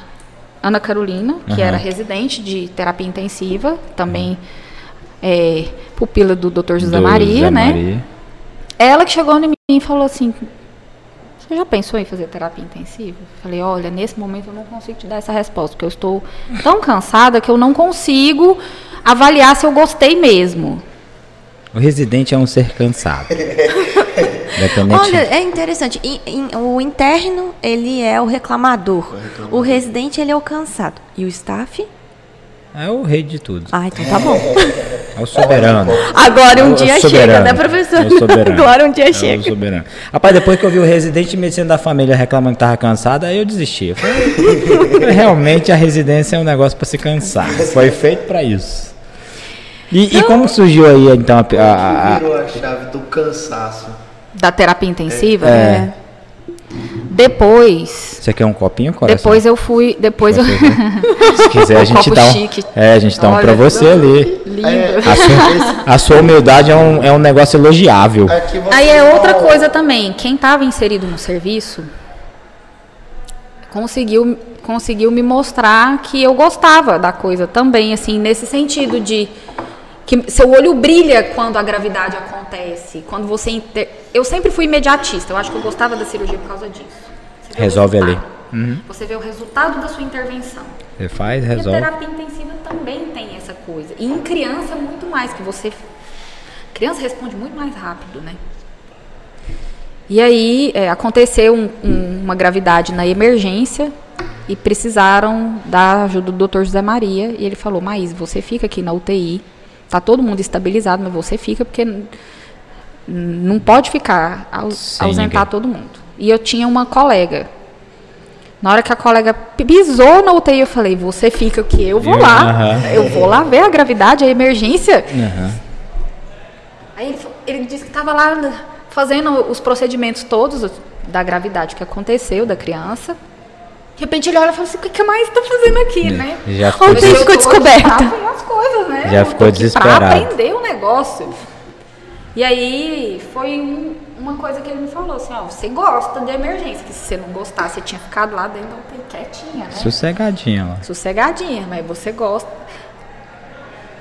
Ana Carolina, que Aham. era residente de terapia intensiva, também é, pupila do Dr. José Do Maria, Zé né? Maria. Ela que chegou em mim e falou assim: Você já pensou em fazer terapia intensiva? Eu Falei: Olha, nesse momento eu não consigo te dar essa resposta, porque eu estou tão cansada que eu não consigo avaliar se eu gostei mesmo. O residente é um ser cansado. Olha, é interessante. In- in- o interno, ele é o reclamador. O residente, ele é o cansado. E o staff? É o rei de tudo. Ah, então tá bom. É o soberano. Agora É um o dia chega, né, professor? É o soberano. Agora um dia É o chega. soberano. Rapaz, depois que eu vi o residente de medicina da família reclamando que tava cansado, aí eu desisti. Eu falei, realmente a residência é um negócio para se cansar. Foi feito para isso. E, e como surgiu aí então a, a- a- Virou a chave do cansaço. Da terapia intensiva? É. Depois. Você quer um copinho, coração? Depois eu fui. Depois eu. Se quiser, a Um gente copo dá um. chique. É, a gente dá um Olha, pra você ali. Lindo. A sua, a sua humildade é um, é um negócio elogiável. Você Aí é outra não- coisa também. Quem estava inserido no serviço conseguiu, conseguiu me mostrar que eu gostava da coisa também, assim, nesse sentido de que seu olho brilha quando a gravidade acontece, quando você inter... eu sempre fui imediatista. Eu acho que eu gostava da cirurgia por causa disso. Resolve ali. resultado. Você vê o resultado da sua intervenção. Você faz, E a resolve. terapia intensiva também tem essa coisa. E em criança muito mais, que você. Criança responde muito mais rápido, né? E aí é, aconteceu um- um- uma gravidade na emergência e precisaram da ajuda do Dr. José Maria. E ele falou, Maís, você fica aqui na UTI. Tá todo mundo estabilizado, mas você fica porque não pode ficar ausentar ninguém. todo mundo. E eu tinha uma colega. Na hora que a colega pisou na UTI, eu falei, você fica aqui, eu vou lá. Eu vou lá ver a gravidade, a emergência. Aham. Aí ele, ele disse que estava lá né, fazendo os procedimentos todos da gravidade, o que aconteceu da criança. De repente ele olha e fala assim, o que, que mais está fazendo aqui, né? Já ficou des- ficou descoberta. as coisas, né? Já ficou aqui desesperado. Pra aprender o negócio. E aí foi um- uma coisa que ele me falou assim, ó, você gosta de emergência, que se você não gostar, você tinha ficado lá dentro UTI quietinha, né? Sossegadinha lá. sossegadinha, mas você gosta.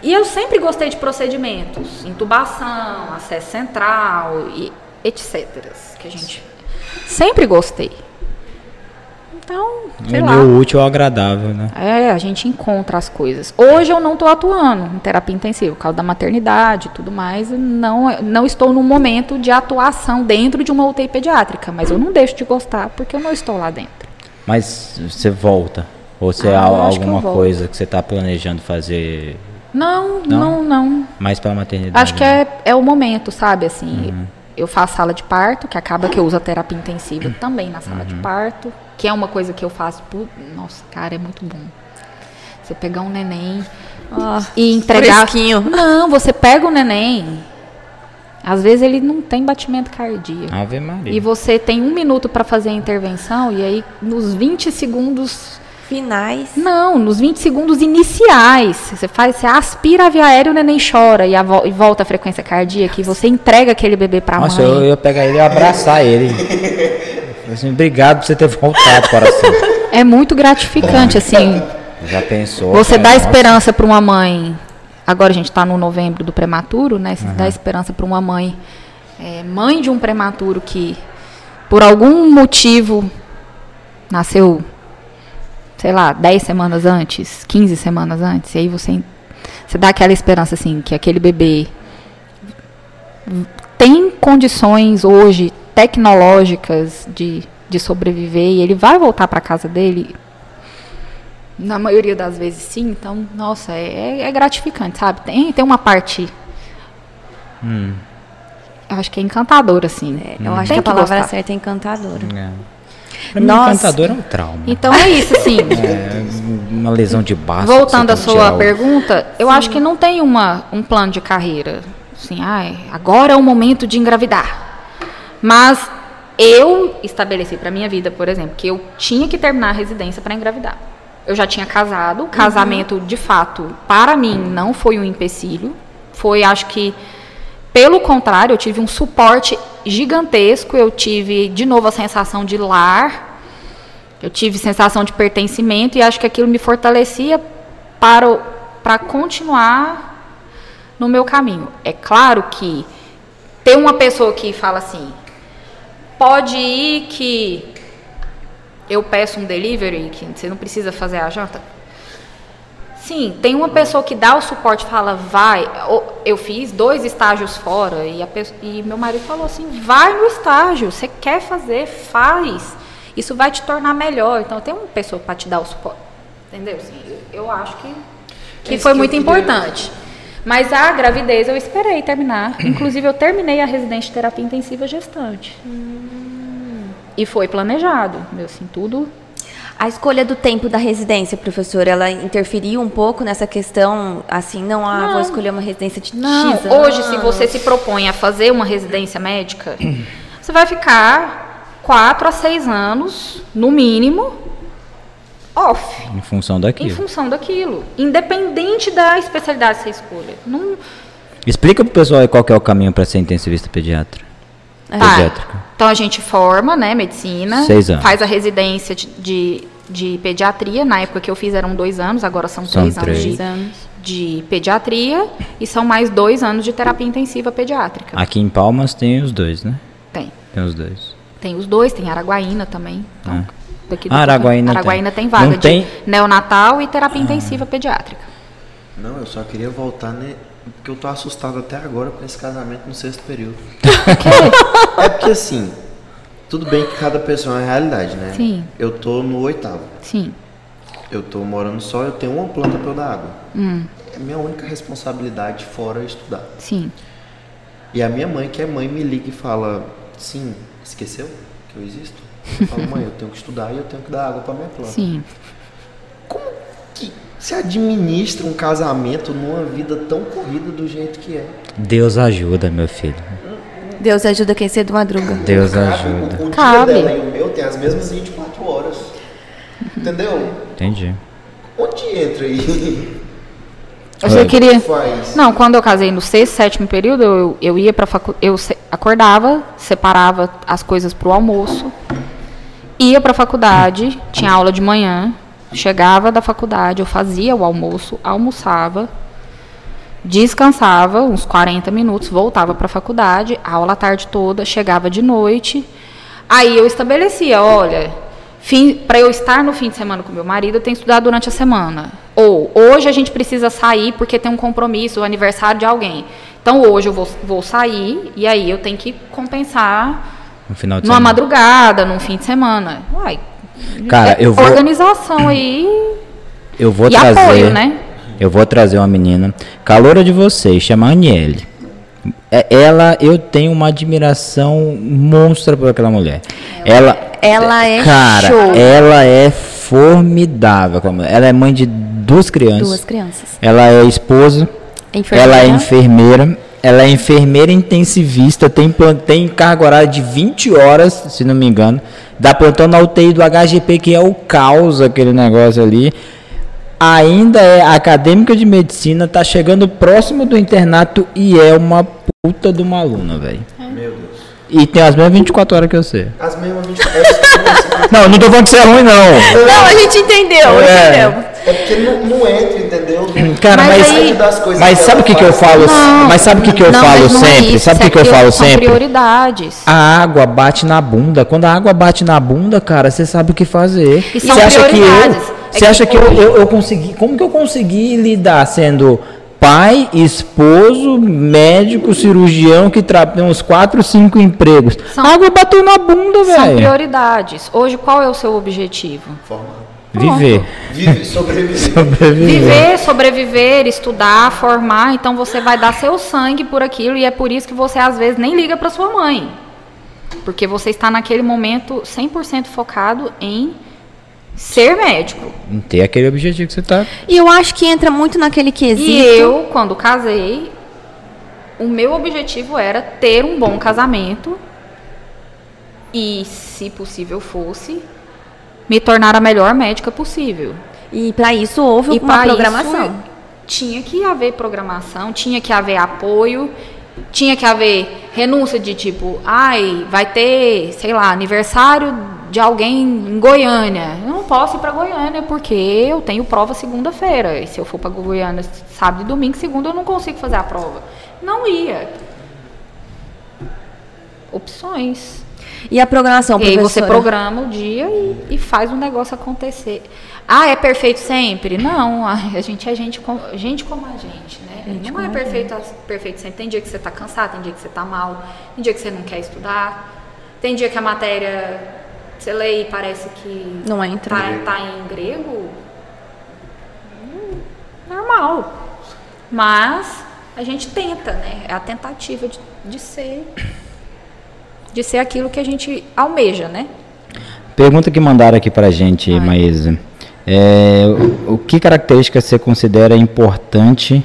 E eu sempre gostei de procedimentos, intubação, acesso central e etc. Que a gente sempre gostei. Então, sei lá. O útil ao agradável, né? É, a gente encontra as coisas. Hoje eu não estou atuando em terapia intensiva, por causa da maternidade e tudo mais. Não, não estou num momento de atuação dentro de uma UTI pediátrica, mas eu não deixo de gostar porque eu não estou lá dentro. Mas você volta? Ou você Ah, há que alguma volto. coisa que você está planejando fazer Não, Não? não, não. Mais pela maternidade. Acho que né? é, é o momento, sabe? Assim, Uhum. eu faço sala de parto, que acaba que eu uso a terapia intensiva também na sala Uhum. de parto, que é uma coisa que eu faço. Por... Nossa, cara, é muito bom. Você pegar um neném Ó, e entregar. fresquinho. Não, você pega o neném. Às vezes ele não tem batimento cardíaco. Ave Maria. E você tem um minuto para fazer a intervenção, e aí nos 20 segundos. Finais. Não, nos 20 segundos iniciais. Você faz, você aspira a via aérea, o neném chora e, a vo- e volta a frequência cardíaca, e você entrega aquele bebê pra Nossa, mãe. eu ia pegar ele e abraçar ele. Assim, obrigado por você ter voltado, coração. É muito gratificante, assim. Já pensou? Você dá Nossa. esperança para uma mãe. Agora a gente está no novembro do prematuro, né? Você dá esperança para uma mãe, é, mãe de um prematuro que, por algum motivo, nasceu, sei lá, 10 semanas antes, 15 semanas antes, e aí você, você dá aquela esperança, assim, que aquele bebê tem condições hoje tecnológicas de, de sobreviver e ele vai voltar para casa dele na maioria das vezes sim, então, nossa, é, é gratificante, sabe? Tem, tem uma parte. Eu acho que é encantadora, assim. né? Eu acho Tem que a palavra gostar. certa é encantadora. É. Pra mim, Nossa. encantador é um trauma. Então é isso, assim. É uma lesão de baço. Voltando à sua pergunta, eu acho que não tem uma, um plano de carreira. Assim, ai, agora é o momento de engravidar. Mas eu estabeleci para minha vida, por exemplo, que eu tinha que terminar a residência para engravidar. Eu já tinha casado, o casamento de fato, para mim, não foi um empecilho. Foi, acho que, pelo contrário, eu tive um suporte gigantesco. Eu tive, de novo, a sensação de lar. Eu tive sensação de pertencimento e acho que aquilo me fortalecia para, para continuar no meu caminho. É claro que ter uma pessoa que fala assim, pode ir que eu peço um delivery, que você não precisa fazer a janta. Sim, tem uma pessoa que dá o suporte, fala, vai. Eu fiz dois estágios fora e, a pesso- e meu marido falou assim, vai no estágio, você quer fazer, faz. Isso vai te tornar melhor. Então tem uma pessoa para te dar o suporte. Entendeu? Assim, eu, acho que, que isso foi que muito importante. Mas a gravidez eu esperei terminar. Inclusive eu terminei a residência de terapia intensiva gestante. E foi planejado, meu, assim, tudo A escolha do tempo da residência, professor, ela interferiu um pouco nessa questão, assim, não, ah, Não. vou escolher uma residência de Não, X hoje, se anos. você se propõe a fazer uma residência médica, você vai ficar quatro a seis anos, no mínimo, off, Em função em daquilo. função daquilo. Independente da especialidade que você escolha. Não, Explica pro pessoal aí qual que é o caminho para ser intensivista pediatra. Tá. Pediátrica. Então a gente forma, né, medicina, Seis anos. faz a residência de, de, de pediatria. Na época que eu fiz eram dois anos, agora são, São três, três. anos de, anos. de pediatria e são mais dois anos de terapia intensiva pediátrica. Aqui em Palmas tem os dois, né? Tem. Tem os dois. Tem os dois, tem Araguaína também. Então, daqui do Ah, Araguaína Araguaína tem. tem, vaga Não de tem? neonatal e terapia intensiva pediátrica. Não, eu só queria voltar, né? Porque eu tô assustado até agora com esse casamento no sexto período. é porque assim, tudo bem que cada pessoa é uma realidade, né? Sim. Eu tô no oitavo. Sim. Eu tô morando só, eu tenho uma planta pra eu dar água. Hum, É minha única responsabilidade fora estudar. sim. E a minha mãe, que é mãe, me liga e fala: Sim, esqueceu que eu existo? Eu falo, mãe, eu tenho que estudar e eu tenho que dar água pra minha planta. Sim. Que se administra um casamento numa vida tão corrida do jeito que é? Deus ajuda, meu filho. Deus ajuda quem cedo madruga. Deus Cabe, ajuda. O, o dia Cabe. dela e o meu tem as mesmas 24 horas. Entendeu? Entendi. Onde entra aí? Você Oi. queria. Faz. Não, quando eu casei no sexto, sétimo período, eu, eu ia pra facu... eu acordava, separava as coisas pro almoço, ia pra faculdade, tinha aula de manhã, chegava da faculdade, eu fazia o almoço, almoçava, descansava uns 40 minutos, voltava pra faculdade, aula a tarde toda, chegava de noite. Aí eu estabelecia, olha, para eu estar no fim de semana com meu marido, eu tenho que estudar durante a semana. Ou hoje a gente precisa sair porque tem um compromisso, o aniversário de alguém. Então hoje eu vou, vou sair e aí eu tenho que compensar No final de numa semana. madrugada, num fim de semana. Uai, Cara, é eu vou- organização aí Eu vou e trazer. apoio, né? Eu vou trazer uma menina, caloura de vocês, chama Aniele. É, Ela, eu tenho uma admiração monstra por aquela mulher. Ela, Ela é cara, show. ela é formidável. Ela é mãe de duas crianças. Duas crianças. Ela é esposa. Enfermeira. Ela é enfermeira. Ela é enfermeira intensivista, tem, tem carga horária de 20 horas, se não me engano. Dá plantão na UTI do HGP, que é o caos, aquele negócio ali. Ainda é acadêmica de medicina, tá chegando próximo do internato e é uma puta de uma aluna, velho. Meu Deus. E tem as mesmas 24 horas que eu sei. As mesmas 20 é isso que eu consigo- Não, não tô falando que você é ruim, não. Não, a gente entendeu, É. entendeu. É porque não, não entra, entendeu? Cara, Mas mas, aí- das coisas mas que sabe o que, que eu falo? mas sabe o que, que eu Não, falo não é sempre? isso, sabe o que, é que eu falo são sempre? prioridades. A água bate na bunda. Quando a água bate na bunda, cara, você sabe o que fazer. E são Você acha que eu. É você que acha que eu, hoje- eu, eu consegui, como que eu consegui lidar sendo pai, esposo, médico, cirurgião que tra- tem uns 4, 5 empregos? São- a água bateu na bunda, São velho. prioridades. Hoje, qual é o seu objetivo? Forma. Viver. Vive, sobreviver. Sobreviver. Viver, sobreviver, estudar, formar. Então você vai dar seu sangue por aquilo e é por isso que você às vezes nem liga para sua mãe. Porque você está naquele momento 100% focado em ser médico. Não tem aquele objetivo que você tá. E eu acho que entra muito naquele quesito. E eu, quando casei, o meu objetivo era ter um bom casamento e, se possível fosse, me tornar a melhor médica possível. E pra isso houve E uma programação. isso, tinha que haver programação, tinha que haver apoio, tinha que haver renúncia de tipo, ai, vai ter, sei lá, aniversário de alguém em Goiânia. Eu não posso ir para Goiânia porque eu tenho prova segunda-feira. E se eu for para Goiânia sábado e domingo, segunda eu não consigo fazer a prova. Não ia. Opções. E a programação, E aí você professora? programa o dia e, e faz o negócio acontecer. Ah, é perfeito sempre? Não, a gente é gente, com- gente como a gente, né? não é perfeito, perfeito sempre. Tem dia que você está cansado, tem dia que você está mal, tem dia que você não quer estudar, tem dia que a matéria você lê e parece que Não entra. tá, tá em grego. Normal. Mas a gente tenta, né? É a tentativa de, de ser de ser aquilo que a gente almeja, né? Pergunta que mandaram aqui pra gente, Maísa. É, o, o que características você considera importante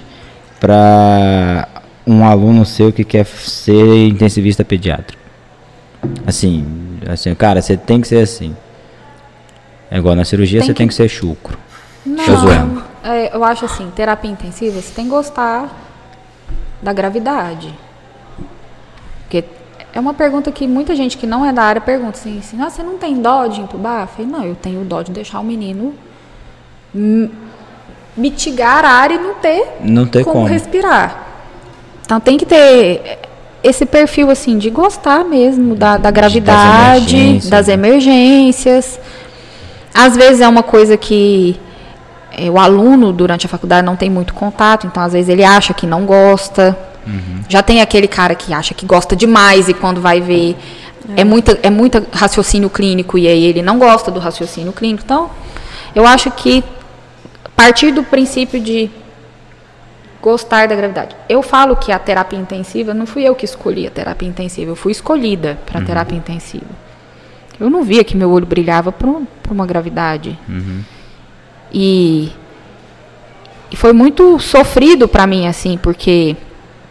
para um aluno seu que quer ser intensivista pediátrico? Assim, assim, cara, você tem que ser assim. É igual na cirurgia, Tem você que- tem que ser chucro. Zoando. é, eu acho assim, terapia intensiva, você tem que gostar da gravidade. É uma pergunta que muita gente que não é da área pergunta assim, assim ah, você não tem dó de entubar? Eu falei, não, eu tenho dó de deixar o menino mitigar a área e não ter Não tem como. respirar. Então tem que ter esse perfil assim de gostar mesmo da, da gravidade, emergências, das emergências. Às vezes é uma coisa que eh, o aluno durante a faculdade não tem muito contato, então às vezes ele acha que não gosta. Já tem aquele cara que acha que gosta demais e quando vai ver é, muita é muita raciocínio clínico e aí ele não gosta do raciocínio clínico. Então, eu acho que partir do princípio de gostar da gravidade. Eu falo que a terapia intensiva não fui eu que escolhi a terapia intensiva, eu fui escolhida para a terapia intensiva. Eu não via que meu olho brilhava por, um- por uma gravidade. E, e foi muito sofrido para mim, assim, porque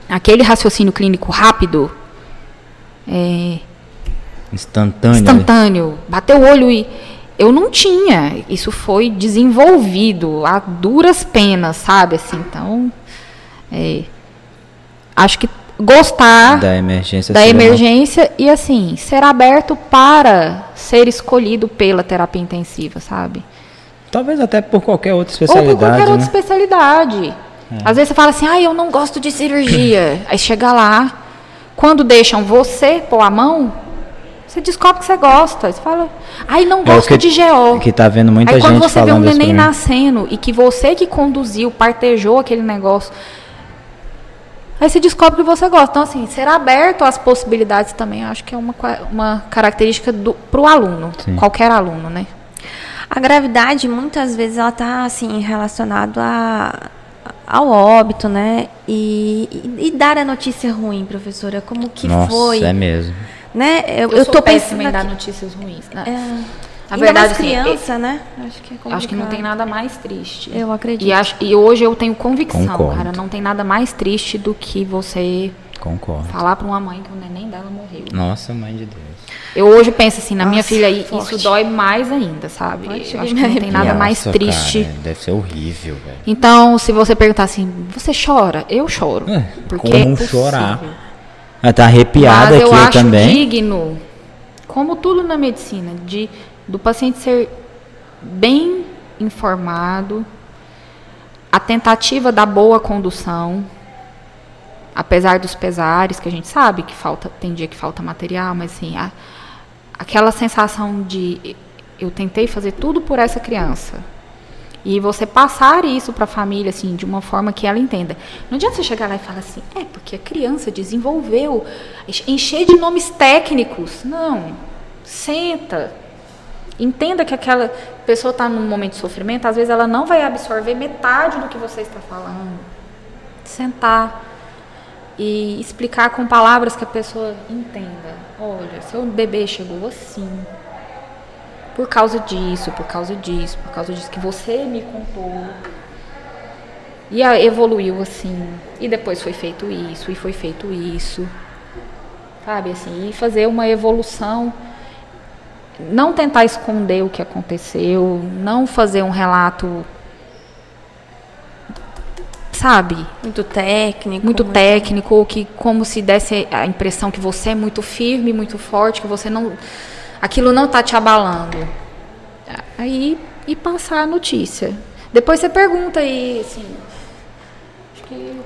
aquele raciocínio clínico rápido, é, Instantâneo. né? instantâneo, bateu o olho e eu não tinha. Isso foi desenvolvido a duras penas, sabe? Assim, então, é, acho que gostar Da emergência. da emergência e assim ser aberto para ser escolhido pela terapia intensiva, sabe? Talvez até por qualquer outra Ou por especialidade. qualquer outra né? especialidade. Às vezes você fala assim, ah, eu não gosto de cirurgia. Aí chega lá, quando deixam você pôr a mão, você descobre que você gosta. Você fala, ai, não É o gosto que- de GO. Que tá vendo muita Aí quando gente você vê um neném nascendo e que você que conduziu, partejou aquele negócio, aí você descobre que você gosta. Então, assim, ser aberto às possibilidades também, acho que é uma, uma característica do, pro aluno, Sim. qualquer aluno, né? A gravidade, muitas vezes, ela tá, assim, relacionada a ao óbito, né? E, e, e dar a notícia ruim, professora, como que Nossa, foi, é mesmo. né? Eu, Eu, eu tô péssima pensando em dar aqui- notícias ruins. Né? É, Na ainda verdade, mais assim, criança, né? Acho que é Acho que não tem nada mais triste. Eu acredito. E, acho, e hoje eu tenho convicção, Concordo. cara. Não tem nada mais triste do que você Concordo. falar pra uma mãe que o neném dela morreu. Nossa, mãe de Deus. Eu hoje penso assim, na minha Nossa, filha, e forte. isso dói mais ainda, sabe? Eu acho que não tem nada arrepiar. mais Nossa, triste. cara, deve ser horrível, velho. Então, se você perguntar assim, você chora? Eu choro. É, porque como é chorar? Ela tá arrepiada Mas eu aqui acho também. digno, como tudo na medicina, de do paciente ser bem informado, a tentativa da boa condução, apesar dos pesares, que a gente sabe que falta, tem dia que falta material, mas assim, a- aquela sensação de eu tentei fazer tudo por essa criança. E você passar isso para a família, assim, de uma forma que ela entenda. Não adianta você chegar lá e falar assim, é porque a criança desenvolveu, encher de nomes técnicos. Não. Senta. Entenda que aquela pessoa está num momento de sofrimento, às vezes ela não vai absorver metade do que você está falando. Sentar e explicar com palavras que a pessoa entenda. Olha, seu bebê chegou assim, por causa disso, por causa disso, por causa disso que você me contou. E evoluiu assim. E depois foi feito isso, e foi feito isso. Sabe assim? E fazer uma evolução. Não tentar esconder o que aconteceu, não fazer um relato. Sabe? Muito técnico. muito técnico, ou que como se desse a impressão que você é muito firme, muito forte, que você não. aquilo não está te abalando. Aí e passar a notícia. Depois você pergunta aí, assim.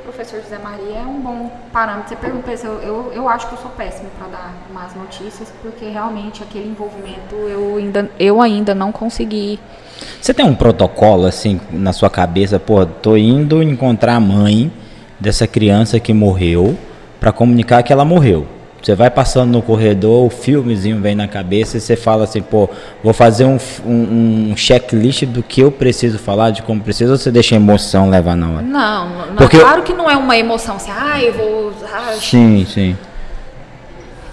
Professor José Maria é um bom parâmetro. Você pergunta eu, eu, eu acho que eu sou péssimo para dar más notícias, porque realmente aquele envolvimento eu ainda, eu ainda não consegui. Você tem um protocolo assim na sua cabeça, pô, tô indo encontrar a mãe dessa criança que morreu pra comunicar que ela morreu. Você vai passando no corredor, o filmezinho vem na cabeça e você fala assim, pô, vou fazer um, um, um checklist do que eu preciso falar, de como preciso, ou você deixa a emoção levar na hora? Não, não Porque eu- claro que não é uma emoção assim, ah, eu vou. ah, Sim, sim.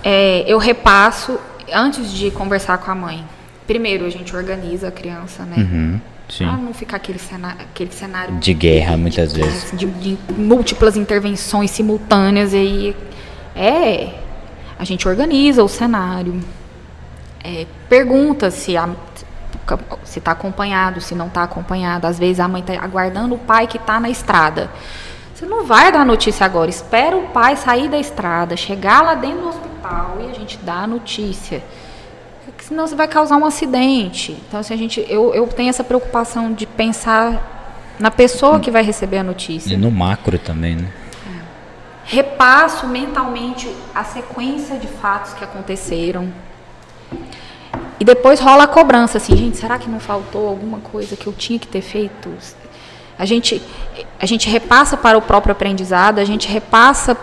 É, eu repasso antes de conversar com a mãe. Primeiro a gente organiza a criança, né? Uhum, sim. Pra não ficar aquele cenário, aquele cenário De guerra, muitas vezes. de, de múltiplas intervenções simultâneas e aí é a gente organiza o cenário, é, pergunta se a, se está acompanhado, se não está acompanhado. Às vezes a mãe está aguardando o pai que está na estrada. Você não vai dar notícia agora. Espera o pai sair da estrada, chegar lá dentro do hospital e a gente dá a notícia. Porque senão você vai causar um acidente. Então, assim, a gente, eu, eu tenho essa preocupação de pensar na pessoa que vai receber a notícia E no macro também, né? Repasso mentalmente a sequência de fatos que aconteceram. E depois rola a cobrança, assim, gente, será que não faltou alguma coisa que eu tinha que ter feito? A gente, a gente repassa para o próprio aprendizado, a gente repassa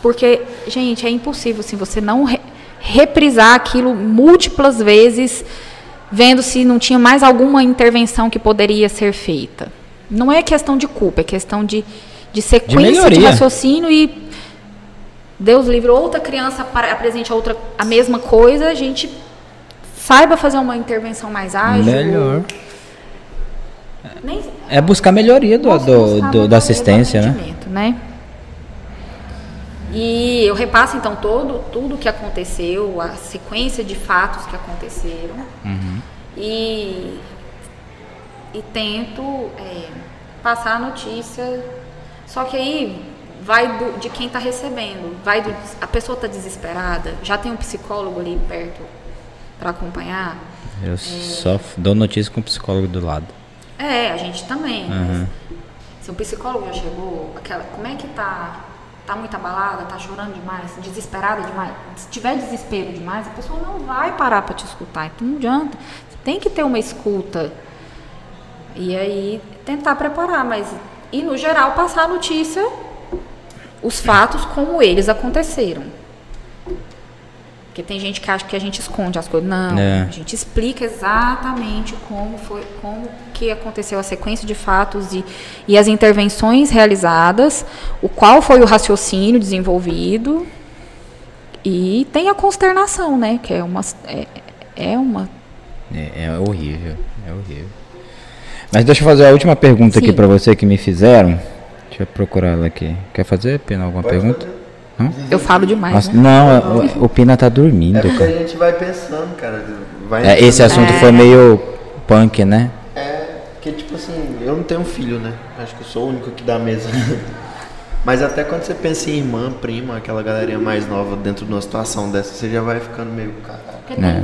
porque, gente, é impossível assim, você não re- reprisar aquilo múltiplas vezes, vendo se não tinha mais alguma intervenção que poderia ser feita. Não é questão de culpa, é questão de, de sequência de, melhoria. raciocínio e Deus livre outra criança para- apresente a outra a mesma coisa, a gente saiba fazer uma intervenção mais ágil. Melhor. Nem, É buscar melhoria do, do- buscar do- da assistência, do né? né? E eu repasso então todo tudo que aconteceu, a sequência de fatos que aconteceram Uhum. e e tento é, passar a notícia. Só que aí vai do- de quem está recebendo, vai do, a pessoa está desesperada, já tem um psicólogo ali perto para acompanhar. Eu só f- dou notícia com o psicólogo do lado. É, a gente também. Uhum. Se o psicólogo já chegou, aquela, como é que tá? Tá muito abalada, tá chorando demais, desesperada demais. Se tiver desespero demais, a pessoa não vai parar para te escutar. Então não adianta. Você tem que ter uma escuta. E aí tentar preparar, mas e no geral passar a notícia, os fatos como eles aconteceram. Porque tem gente que acha que a gente esconde as coisas. Não, É. a gente explica exatamente como foi, como que aconteceu a sequência de fatos e, e as intervenções realizadas, o qual foi o raciocínio desenvolvido e tem a consternação, né? Que é uma é, é uma É, é horrível, é horrível. Mas deixa eu fazer a última pergunta aqui Sim. pra você que me fizeram. Deixa eu procurar ela aqui. Quer fazer, Pina, alguma pergunta? eu falo demais, Nossa, né? não, o, o Pina tá É dormindo, porque a gente vai pensando, cara. Vai É, esse assunto foi meio punk, né? É, porque tipo assim, eu não tenho filho, né? Acho que eu sou o único aqui da mesa. Mas até quando você pensa em irmã, prima, aquela galerinha mais nova dentro de uma situação dessa, você já vai ficando meio. Porque É.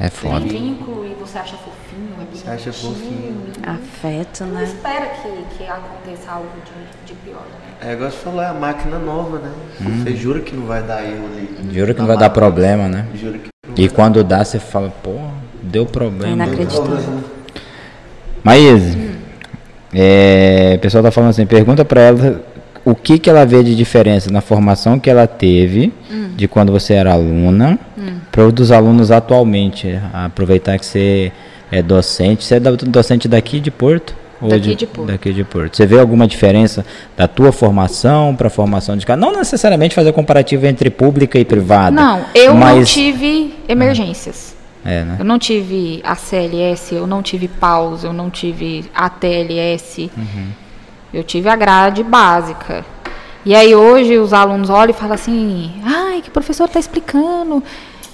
É foda. Tem vínculo e você acha fofinho, é Você acha fofinho. Afeto, Não né? espera que, que aconteça algo de, de pior, né? É, igual você falou, é a máquina nova, né? Você jura que não vai dar erro ali. Hum. Juro que não vai dar máquina. problema, né? Jura que não E vai quando dá, você fala, pô, deu É problema. inacreditável. Maíse, é, o pessoal tá falando assim, pergunta pra ela o que que ela vê de diferença na formação que ela teve de quando você era aluna para o dos alunos atualmente. Aproveitar que você é docente. Você é docente daqui de Porto? Ou Daqui de Porto. Daqui de Porto. Você vê alguma diferença da tua formação para a formação de cada? Não necessariamente fazer comparativo entre pública e privada. Não, eu não mas... tive emergências. É, né? Eu não tive ACLS, eu não tive pausa, eu não tive ATLS. Eu tive a grade básica. E aí hoje os alunos olham e falam assim: ai, que professor está explicando.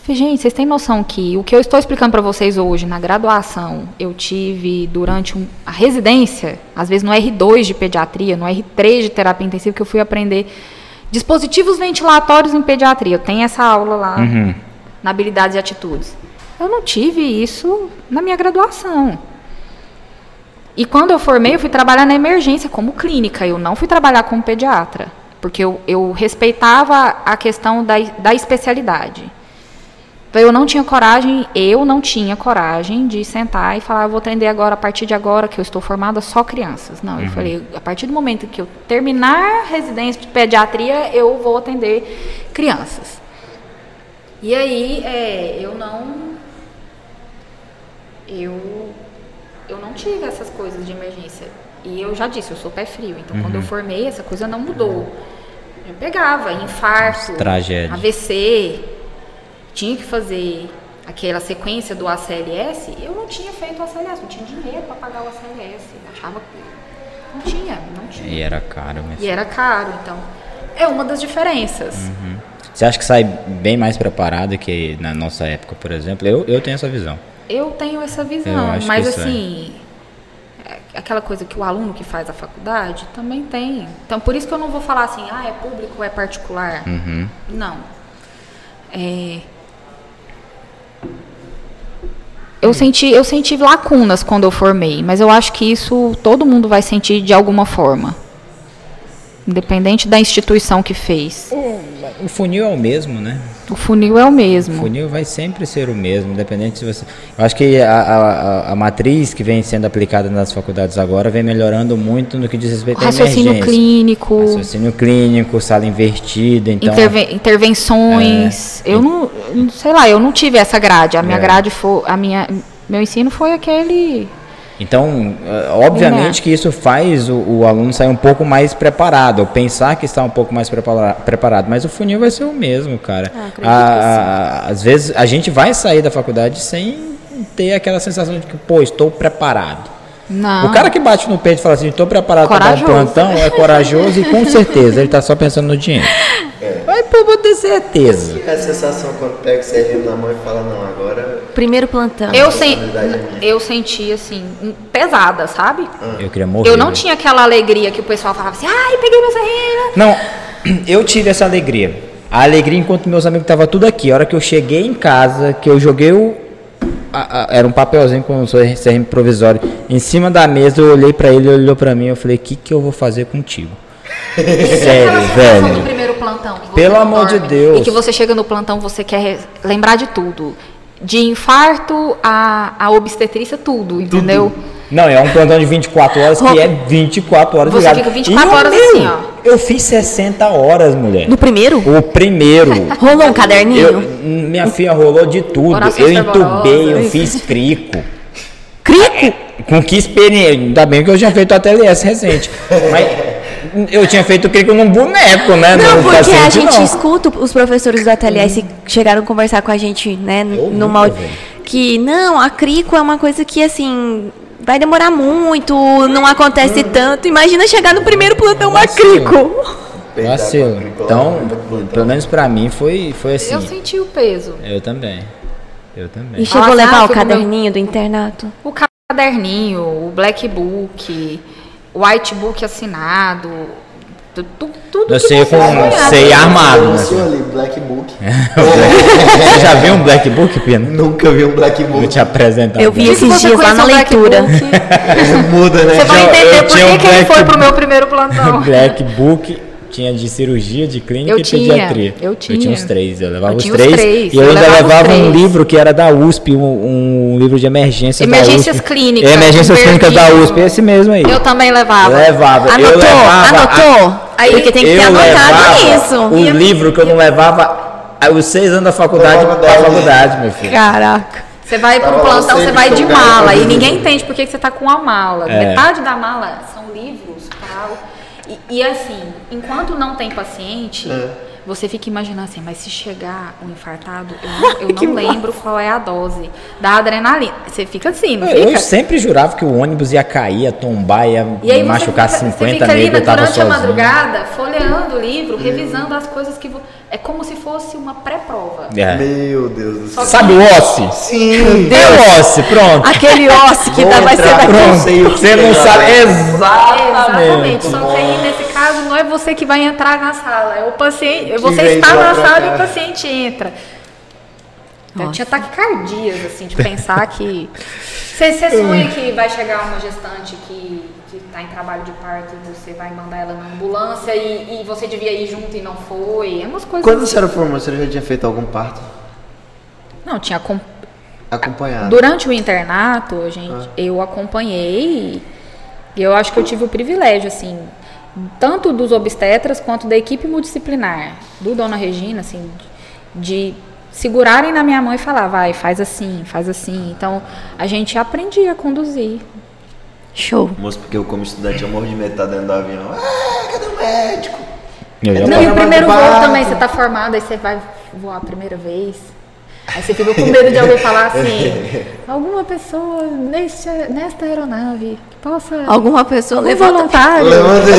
Falei, Gente, vocês têm noção que o que eu estou explicando para vocês hoje na graduação, eu tive durante um- a residência, às vezes no R2 de pediatria, no R3 de terapia intensiva, que eu fui aprender dispositivos ventilatórios em pediatria. Eu tenho essa aula lá Uhum. na habilidades e atitudes. Eu não tive isso na minha graduação. E quando eu formei, eu fui trabalhar na emergência como clínica, eu não fui trabalhar como pediatra, porque eu, eu respeitava a questão da, da especialidade. Então eu não tinha coragem, eu não tinha coragem de sentar e falar, eu vou atender agora, a partir de agora, que eu estou formada só crianças. Não, eu falei, a partir do momento que eu terminar a residência de pediatria, eu vou atender crianças. E aí, é, eu não. Eu. Eu não tive essas coisas de emergência. E eu já disse, eu sou pé frio. Então, quando eu formei, essa coisa não mudou. Eu pegava infarto, Tragédia. AVC, tinha que fazer aquela sequência do ACLS. Eu não tinha feito o ACLS, não tinha dinheiro para pagar o ACLS. Eu achava que. Não tinha, não tinha. E era caro mesmo. E era caro, então. É uma das diferenças. Você acha que sai bem mais preparado que na nossa época, por exemplo? Eu, eu tenho essa visão. Eu tenho essa visão, mas é. assim, é aquela coisa que o aluno que faz a faculdade também tem. Então, por isso que eu não vou falar assim, ah, é público ou é particular. Uhum. Não. É, Eu senti, eu senti lacunas quando eu formei, mas eu acho que isso todo mundo vai sentir de alguma forma. Independente da instituição que fez. O funil é o mesmo, né? O funil é o O mesmo. funil vai sempre ser o mesmo, independente se você. Eu acho que a, a, a- matriz que vem sendo aplicada nas faculdades agora vem melhorando muito no que diz respeito à Raciocínio emergência. clínico. Raciocínio clínico, sala invertida, então. Interve- intervenções. Eu não, não- sei lá, eu não tive essa grade. A minha É. grade foi, a minha, meu ensino foi aquele. Então, eh, obviamente que isso faz o, o aluno sair um pouco mais preparado, ou pensar que está um pouco mais prepara- preparado, mas o funil vai ser o mesmo, cara. Ah, A- a- às vezes a gente vai sair da faculdade sem ter aquela sensação de que, pô, estou preparado. Não. O cara que bate no peito e fala assim, estou preparado para dar um plantão, é corajoso e com certeza ele está só pensando no dinheiro. Vai pô, vou ter certeza. É a sensação quando pega o serrinho na mão e fala, não, agora Primeiro plantão. Eu, sen, é minha. eu senti assim, um- pesada, sabe? Eu queria morrer. Eu não né? tinha aquela alegria que o pessoal falava assim, ai, peguei meu serrinho. Não, eu tive essa alegria. A alegria enquanto meus amigos estavam tudo aqui. A hora que eu cheguei em casa, que eu joguei o. a- a- era um papelzinho com o CRM provisório em cima da mesa, eu olhei pra ele, ele olhou pra mim, eu falei, o que, que eu vou fazer contigo? Sério, velho. primeiro plantão. Pelo amor de dorme, Deus. E que você chega no plantão, você quer lembrar de tudo. De infarto a, a obstetrícia, tudo, entendeu? Não, é um plantão de 24 horas que é 24 horas Você ligado. fica 24 E horas meu? assim, ó. Eu fiz 60 horas, mulher. No primeiro? O primeiro. Rolou um caderninho? Eu, minha filha rolou de tudo. Eu entubei, eu fiz crico. Crico? Com que experiência? Ainda bem que eu tinha feito a TLS recente. Mas eu tinha feito crico num boneco, né? Não, porque a paciente, gente não. escuta os professores da TLS chegaram a conversar com a gente, né, Eu numa que não, a crico é uma coisa que assim vai demorar muito, não acontece tanto. Imagina chegar no primeiro plantão uma crico. Vacilo. Então, pelo menos pra mim foi, foi assim. Eu senti o peso. Eu também. Eu também. E chegou a levar ah, o caderninho do internato? O caderninho, o black book, white book assinado, tu- tu- tudo Eu que sei você com sei armado. Né? Assim, ali, Black Book. Você já viu um Black Book, Pino? Nunca vi um Black Vou Book. te apresentar. Eu vi esses dias lá na leitura. book, Muda, né? Você vai Eu- entender eu por tinha que, um que ele foi pro meu primeiro plantão. Black Book tinha de cirurgia, de clínica Eu e tinha, pediatria. eu Eu tinha tinha. uns três, eu levava Eu os tinha os três. três, E eu eu ainda levava os levava um três. livro que era da USP, um, um livro de emergências Emergências da USP. clínicas, É, emergências clínicas da. USP, esse mesmo aí. Eu também levava. levava. eu Anotou? levava Anotou? Aí- Porque tem que ter eu anotado isso. O livro que eu não levava os seis anos da faculdade Da pra faculdade. meu filho. Caraca. Você vai pro Tava plantão, você vai de mala e ninguém entende por que você tá com a mala. É. Metade da mala são livros, tal. E, e assim, enquanto não tem paciente, É. você fica imaginando assim, mas se chegar um infartado, eu não, eu não lembro qual é a dose da adrenalina. Você fica assim, não Eu, fica? sempre jurava que o ônibus ia cair, ia tombar, ia E machucar fica, 50 você fica ali eu durante a madrugada, folheando o livro, revisando as coisas que... vo- É como se fosse uma pré-prova. É. Meu Deus do céu. Sabe o Ossi? Sim. É o Ossi, pronto. Aquele osso que dá, vai ser daqui. pronto. Você não é. sabe Exatamente. exatamente. Só que aí, nesse caso, não é você que vai entrar na sala, é o paciente. Você está na sala e o paciente entra. Eu tinha taquicardias, assim, de pensar que. Você, você sonha que vai chegar uma gestante que, que tá em trabalho de parto e você vai mandar ela na ambulância e, e você devia ir junto e não foi. É umas coisas. Quando assim. você era formado, você já tinha feito algum parto? Não, tinha acom- Acompanhado. Durante o internato, a gente, eu acompanhei e eu acho que eu tive o privilégio, assim, tanto dos obstetras quanto da equipe multidisciplinar, do Dona Regina, assim, de segurarem na minha mão e falar, vai, faz assim, faz assim. Então, a gente aprendia a conduzir. Show. Moço, porque eu como estudante eu morro de medo de estar dentro do avião. Ah, cadê o médico? Eu já Não, e o primeiro voo também, você tá formado, aí você vai voar a primeira vez. Aí você fica com medo de alguém falar assim, alguma pessoa neste, nesta aeronave que possa... Alguma pessoa Algum levanta. voluntário, Levanta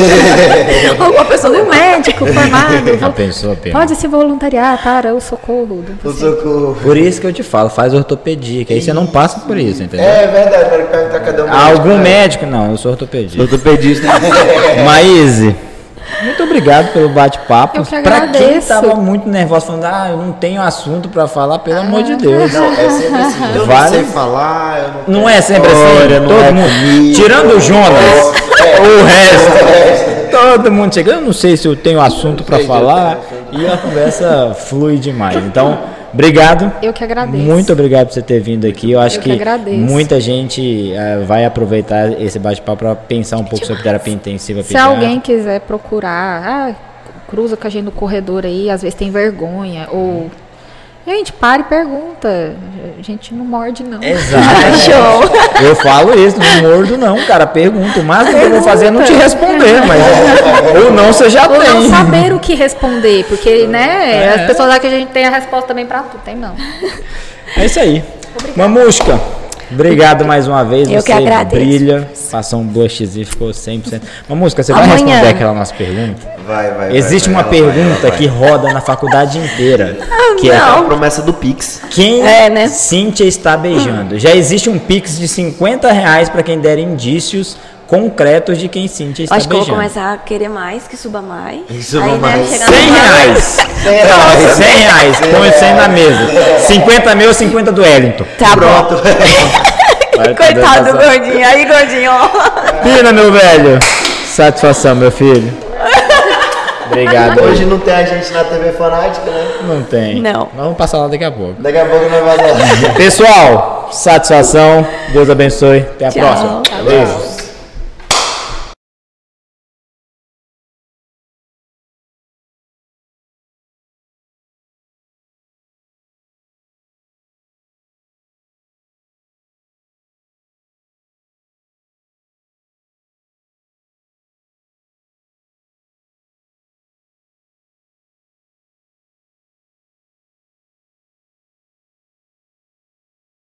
Alguma pessoa algum médico formado, Já pensou, pode se voluntariar para o socorro do o socorro. Por isso que eu te falo, faz ortopedia, que aí você não passa por isso, entendeu? É verdade, para perguntar o médico? Algum médico? Não, eu sou ortopedista. Ortopedista. Maíse, muito obrigado pelo bate-papo. Eu que Pra quem agradeço. tava muito nervoso, falando, ah, eu não tenho assunto pra falar, pelo amor de Deus. Não, é sempre assim. Eu não Vale. sei falar, eu não Não é sempre assim? história, não Todo é mundo. comigo. Tirando o Jonas, É. o resto. Todo mundo chega. Eu não sei se eu tenho assunto eu falar. E a conversa flui demais. Então, obrigado. Eu que agradeço. Muito obrigado por você ter vindo aqui. Eu acho Eu que agradeço. muita gente eh, vai aproveitar esse bate-papo para pensar um pouco sobre terapia intensiva Se pediátrica. alguém quiser procurar, ah, cruza com a gente no corredor aí, às vezes tem vergonha, ou... Gente, para e pergunta. A gente não morde, não. Exato. Show. Eu falo isso, não mordo não, cara. Pergunta. O máximo que eu vou fazer é não te responder, mas. Ou não, você já Ou tem. não saber o que responder, porque, né, É. as pessoas acham que a gente tem a resposta também pra tudo. Tem não. É isso aí. Mamusca, obrigado mais uma vez. Eu você que agradeço. brilha, passou um blushzinho, ficou 100%. Mamusca, você vai Amanhã. responder aquela nossa pergunta? Vai, vai, vai, Existe vai, uma vai, pergunta vai. que roda na faculdade inteira, que é A promessa do Pix. quem É, né? Cíntia está beijando. Já existe um Pix de 50 reais para quem der indícios concretos de quem Cíntia está Acho que eu vou beijando. começar a querer mais, que suba mais. Que suba Aí, mais. chegar 100 no- reais. 100 reais. 100 reais. Põe 100 na mesa. 50 meu, 50 do Wellington. Tá bom. Pronto. Vai, Coitado do tá gordinho. Aí, gordinho, ó. Pina, meu velho. Satisfação, meu filho. Obrigado. Hoje não tem a gente na TV Fanática, né? Não tem. Não. Mas vamos passar lá daqui a pouco. Daqui a pouco nós vamos lá. Pessoal, satisfação. Deus abençoe. Até a Tchau. próxima. Beijo.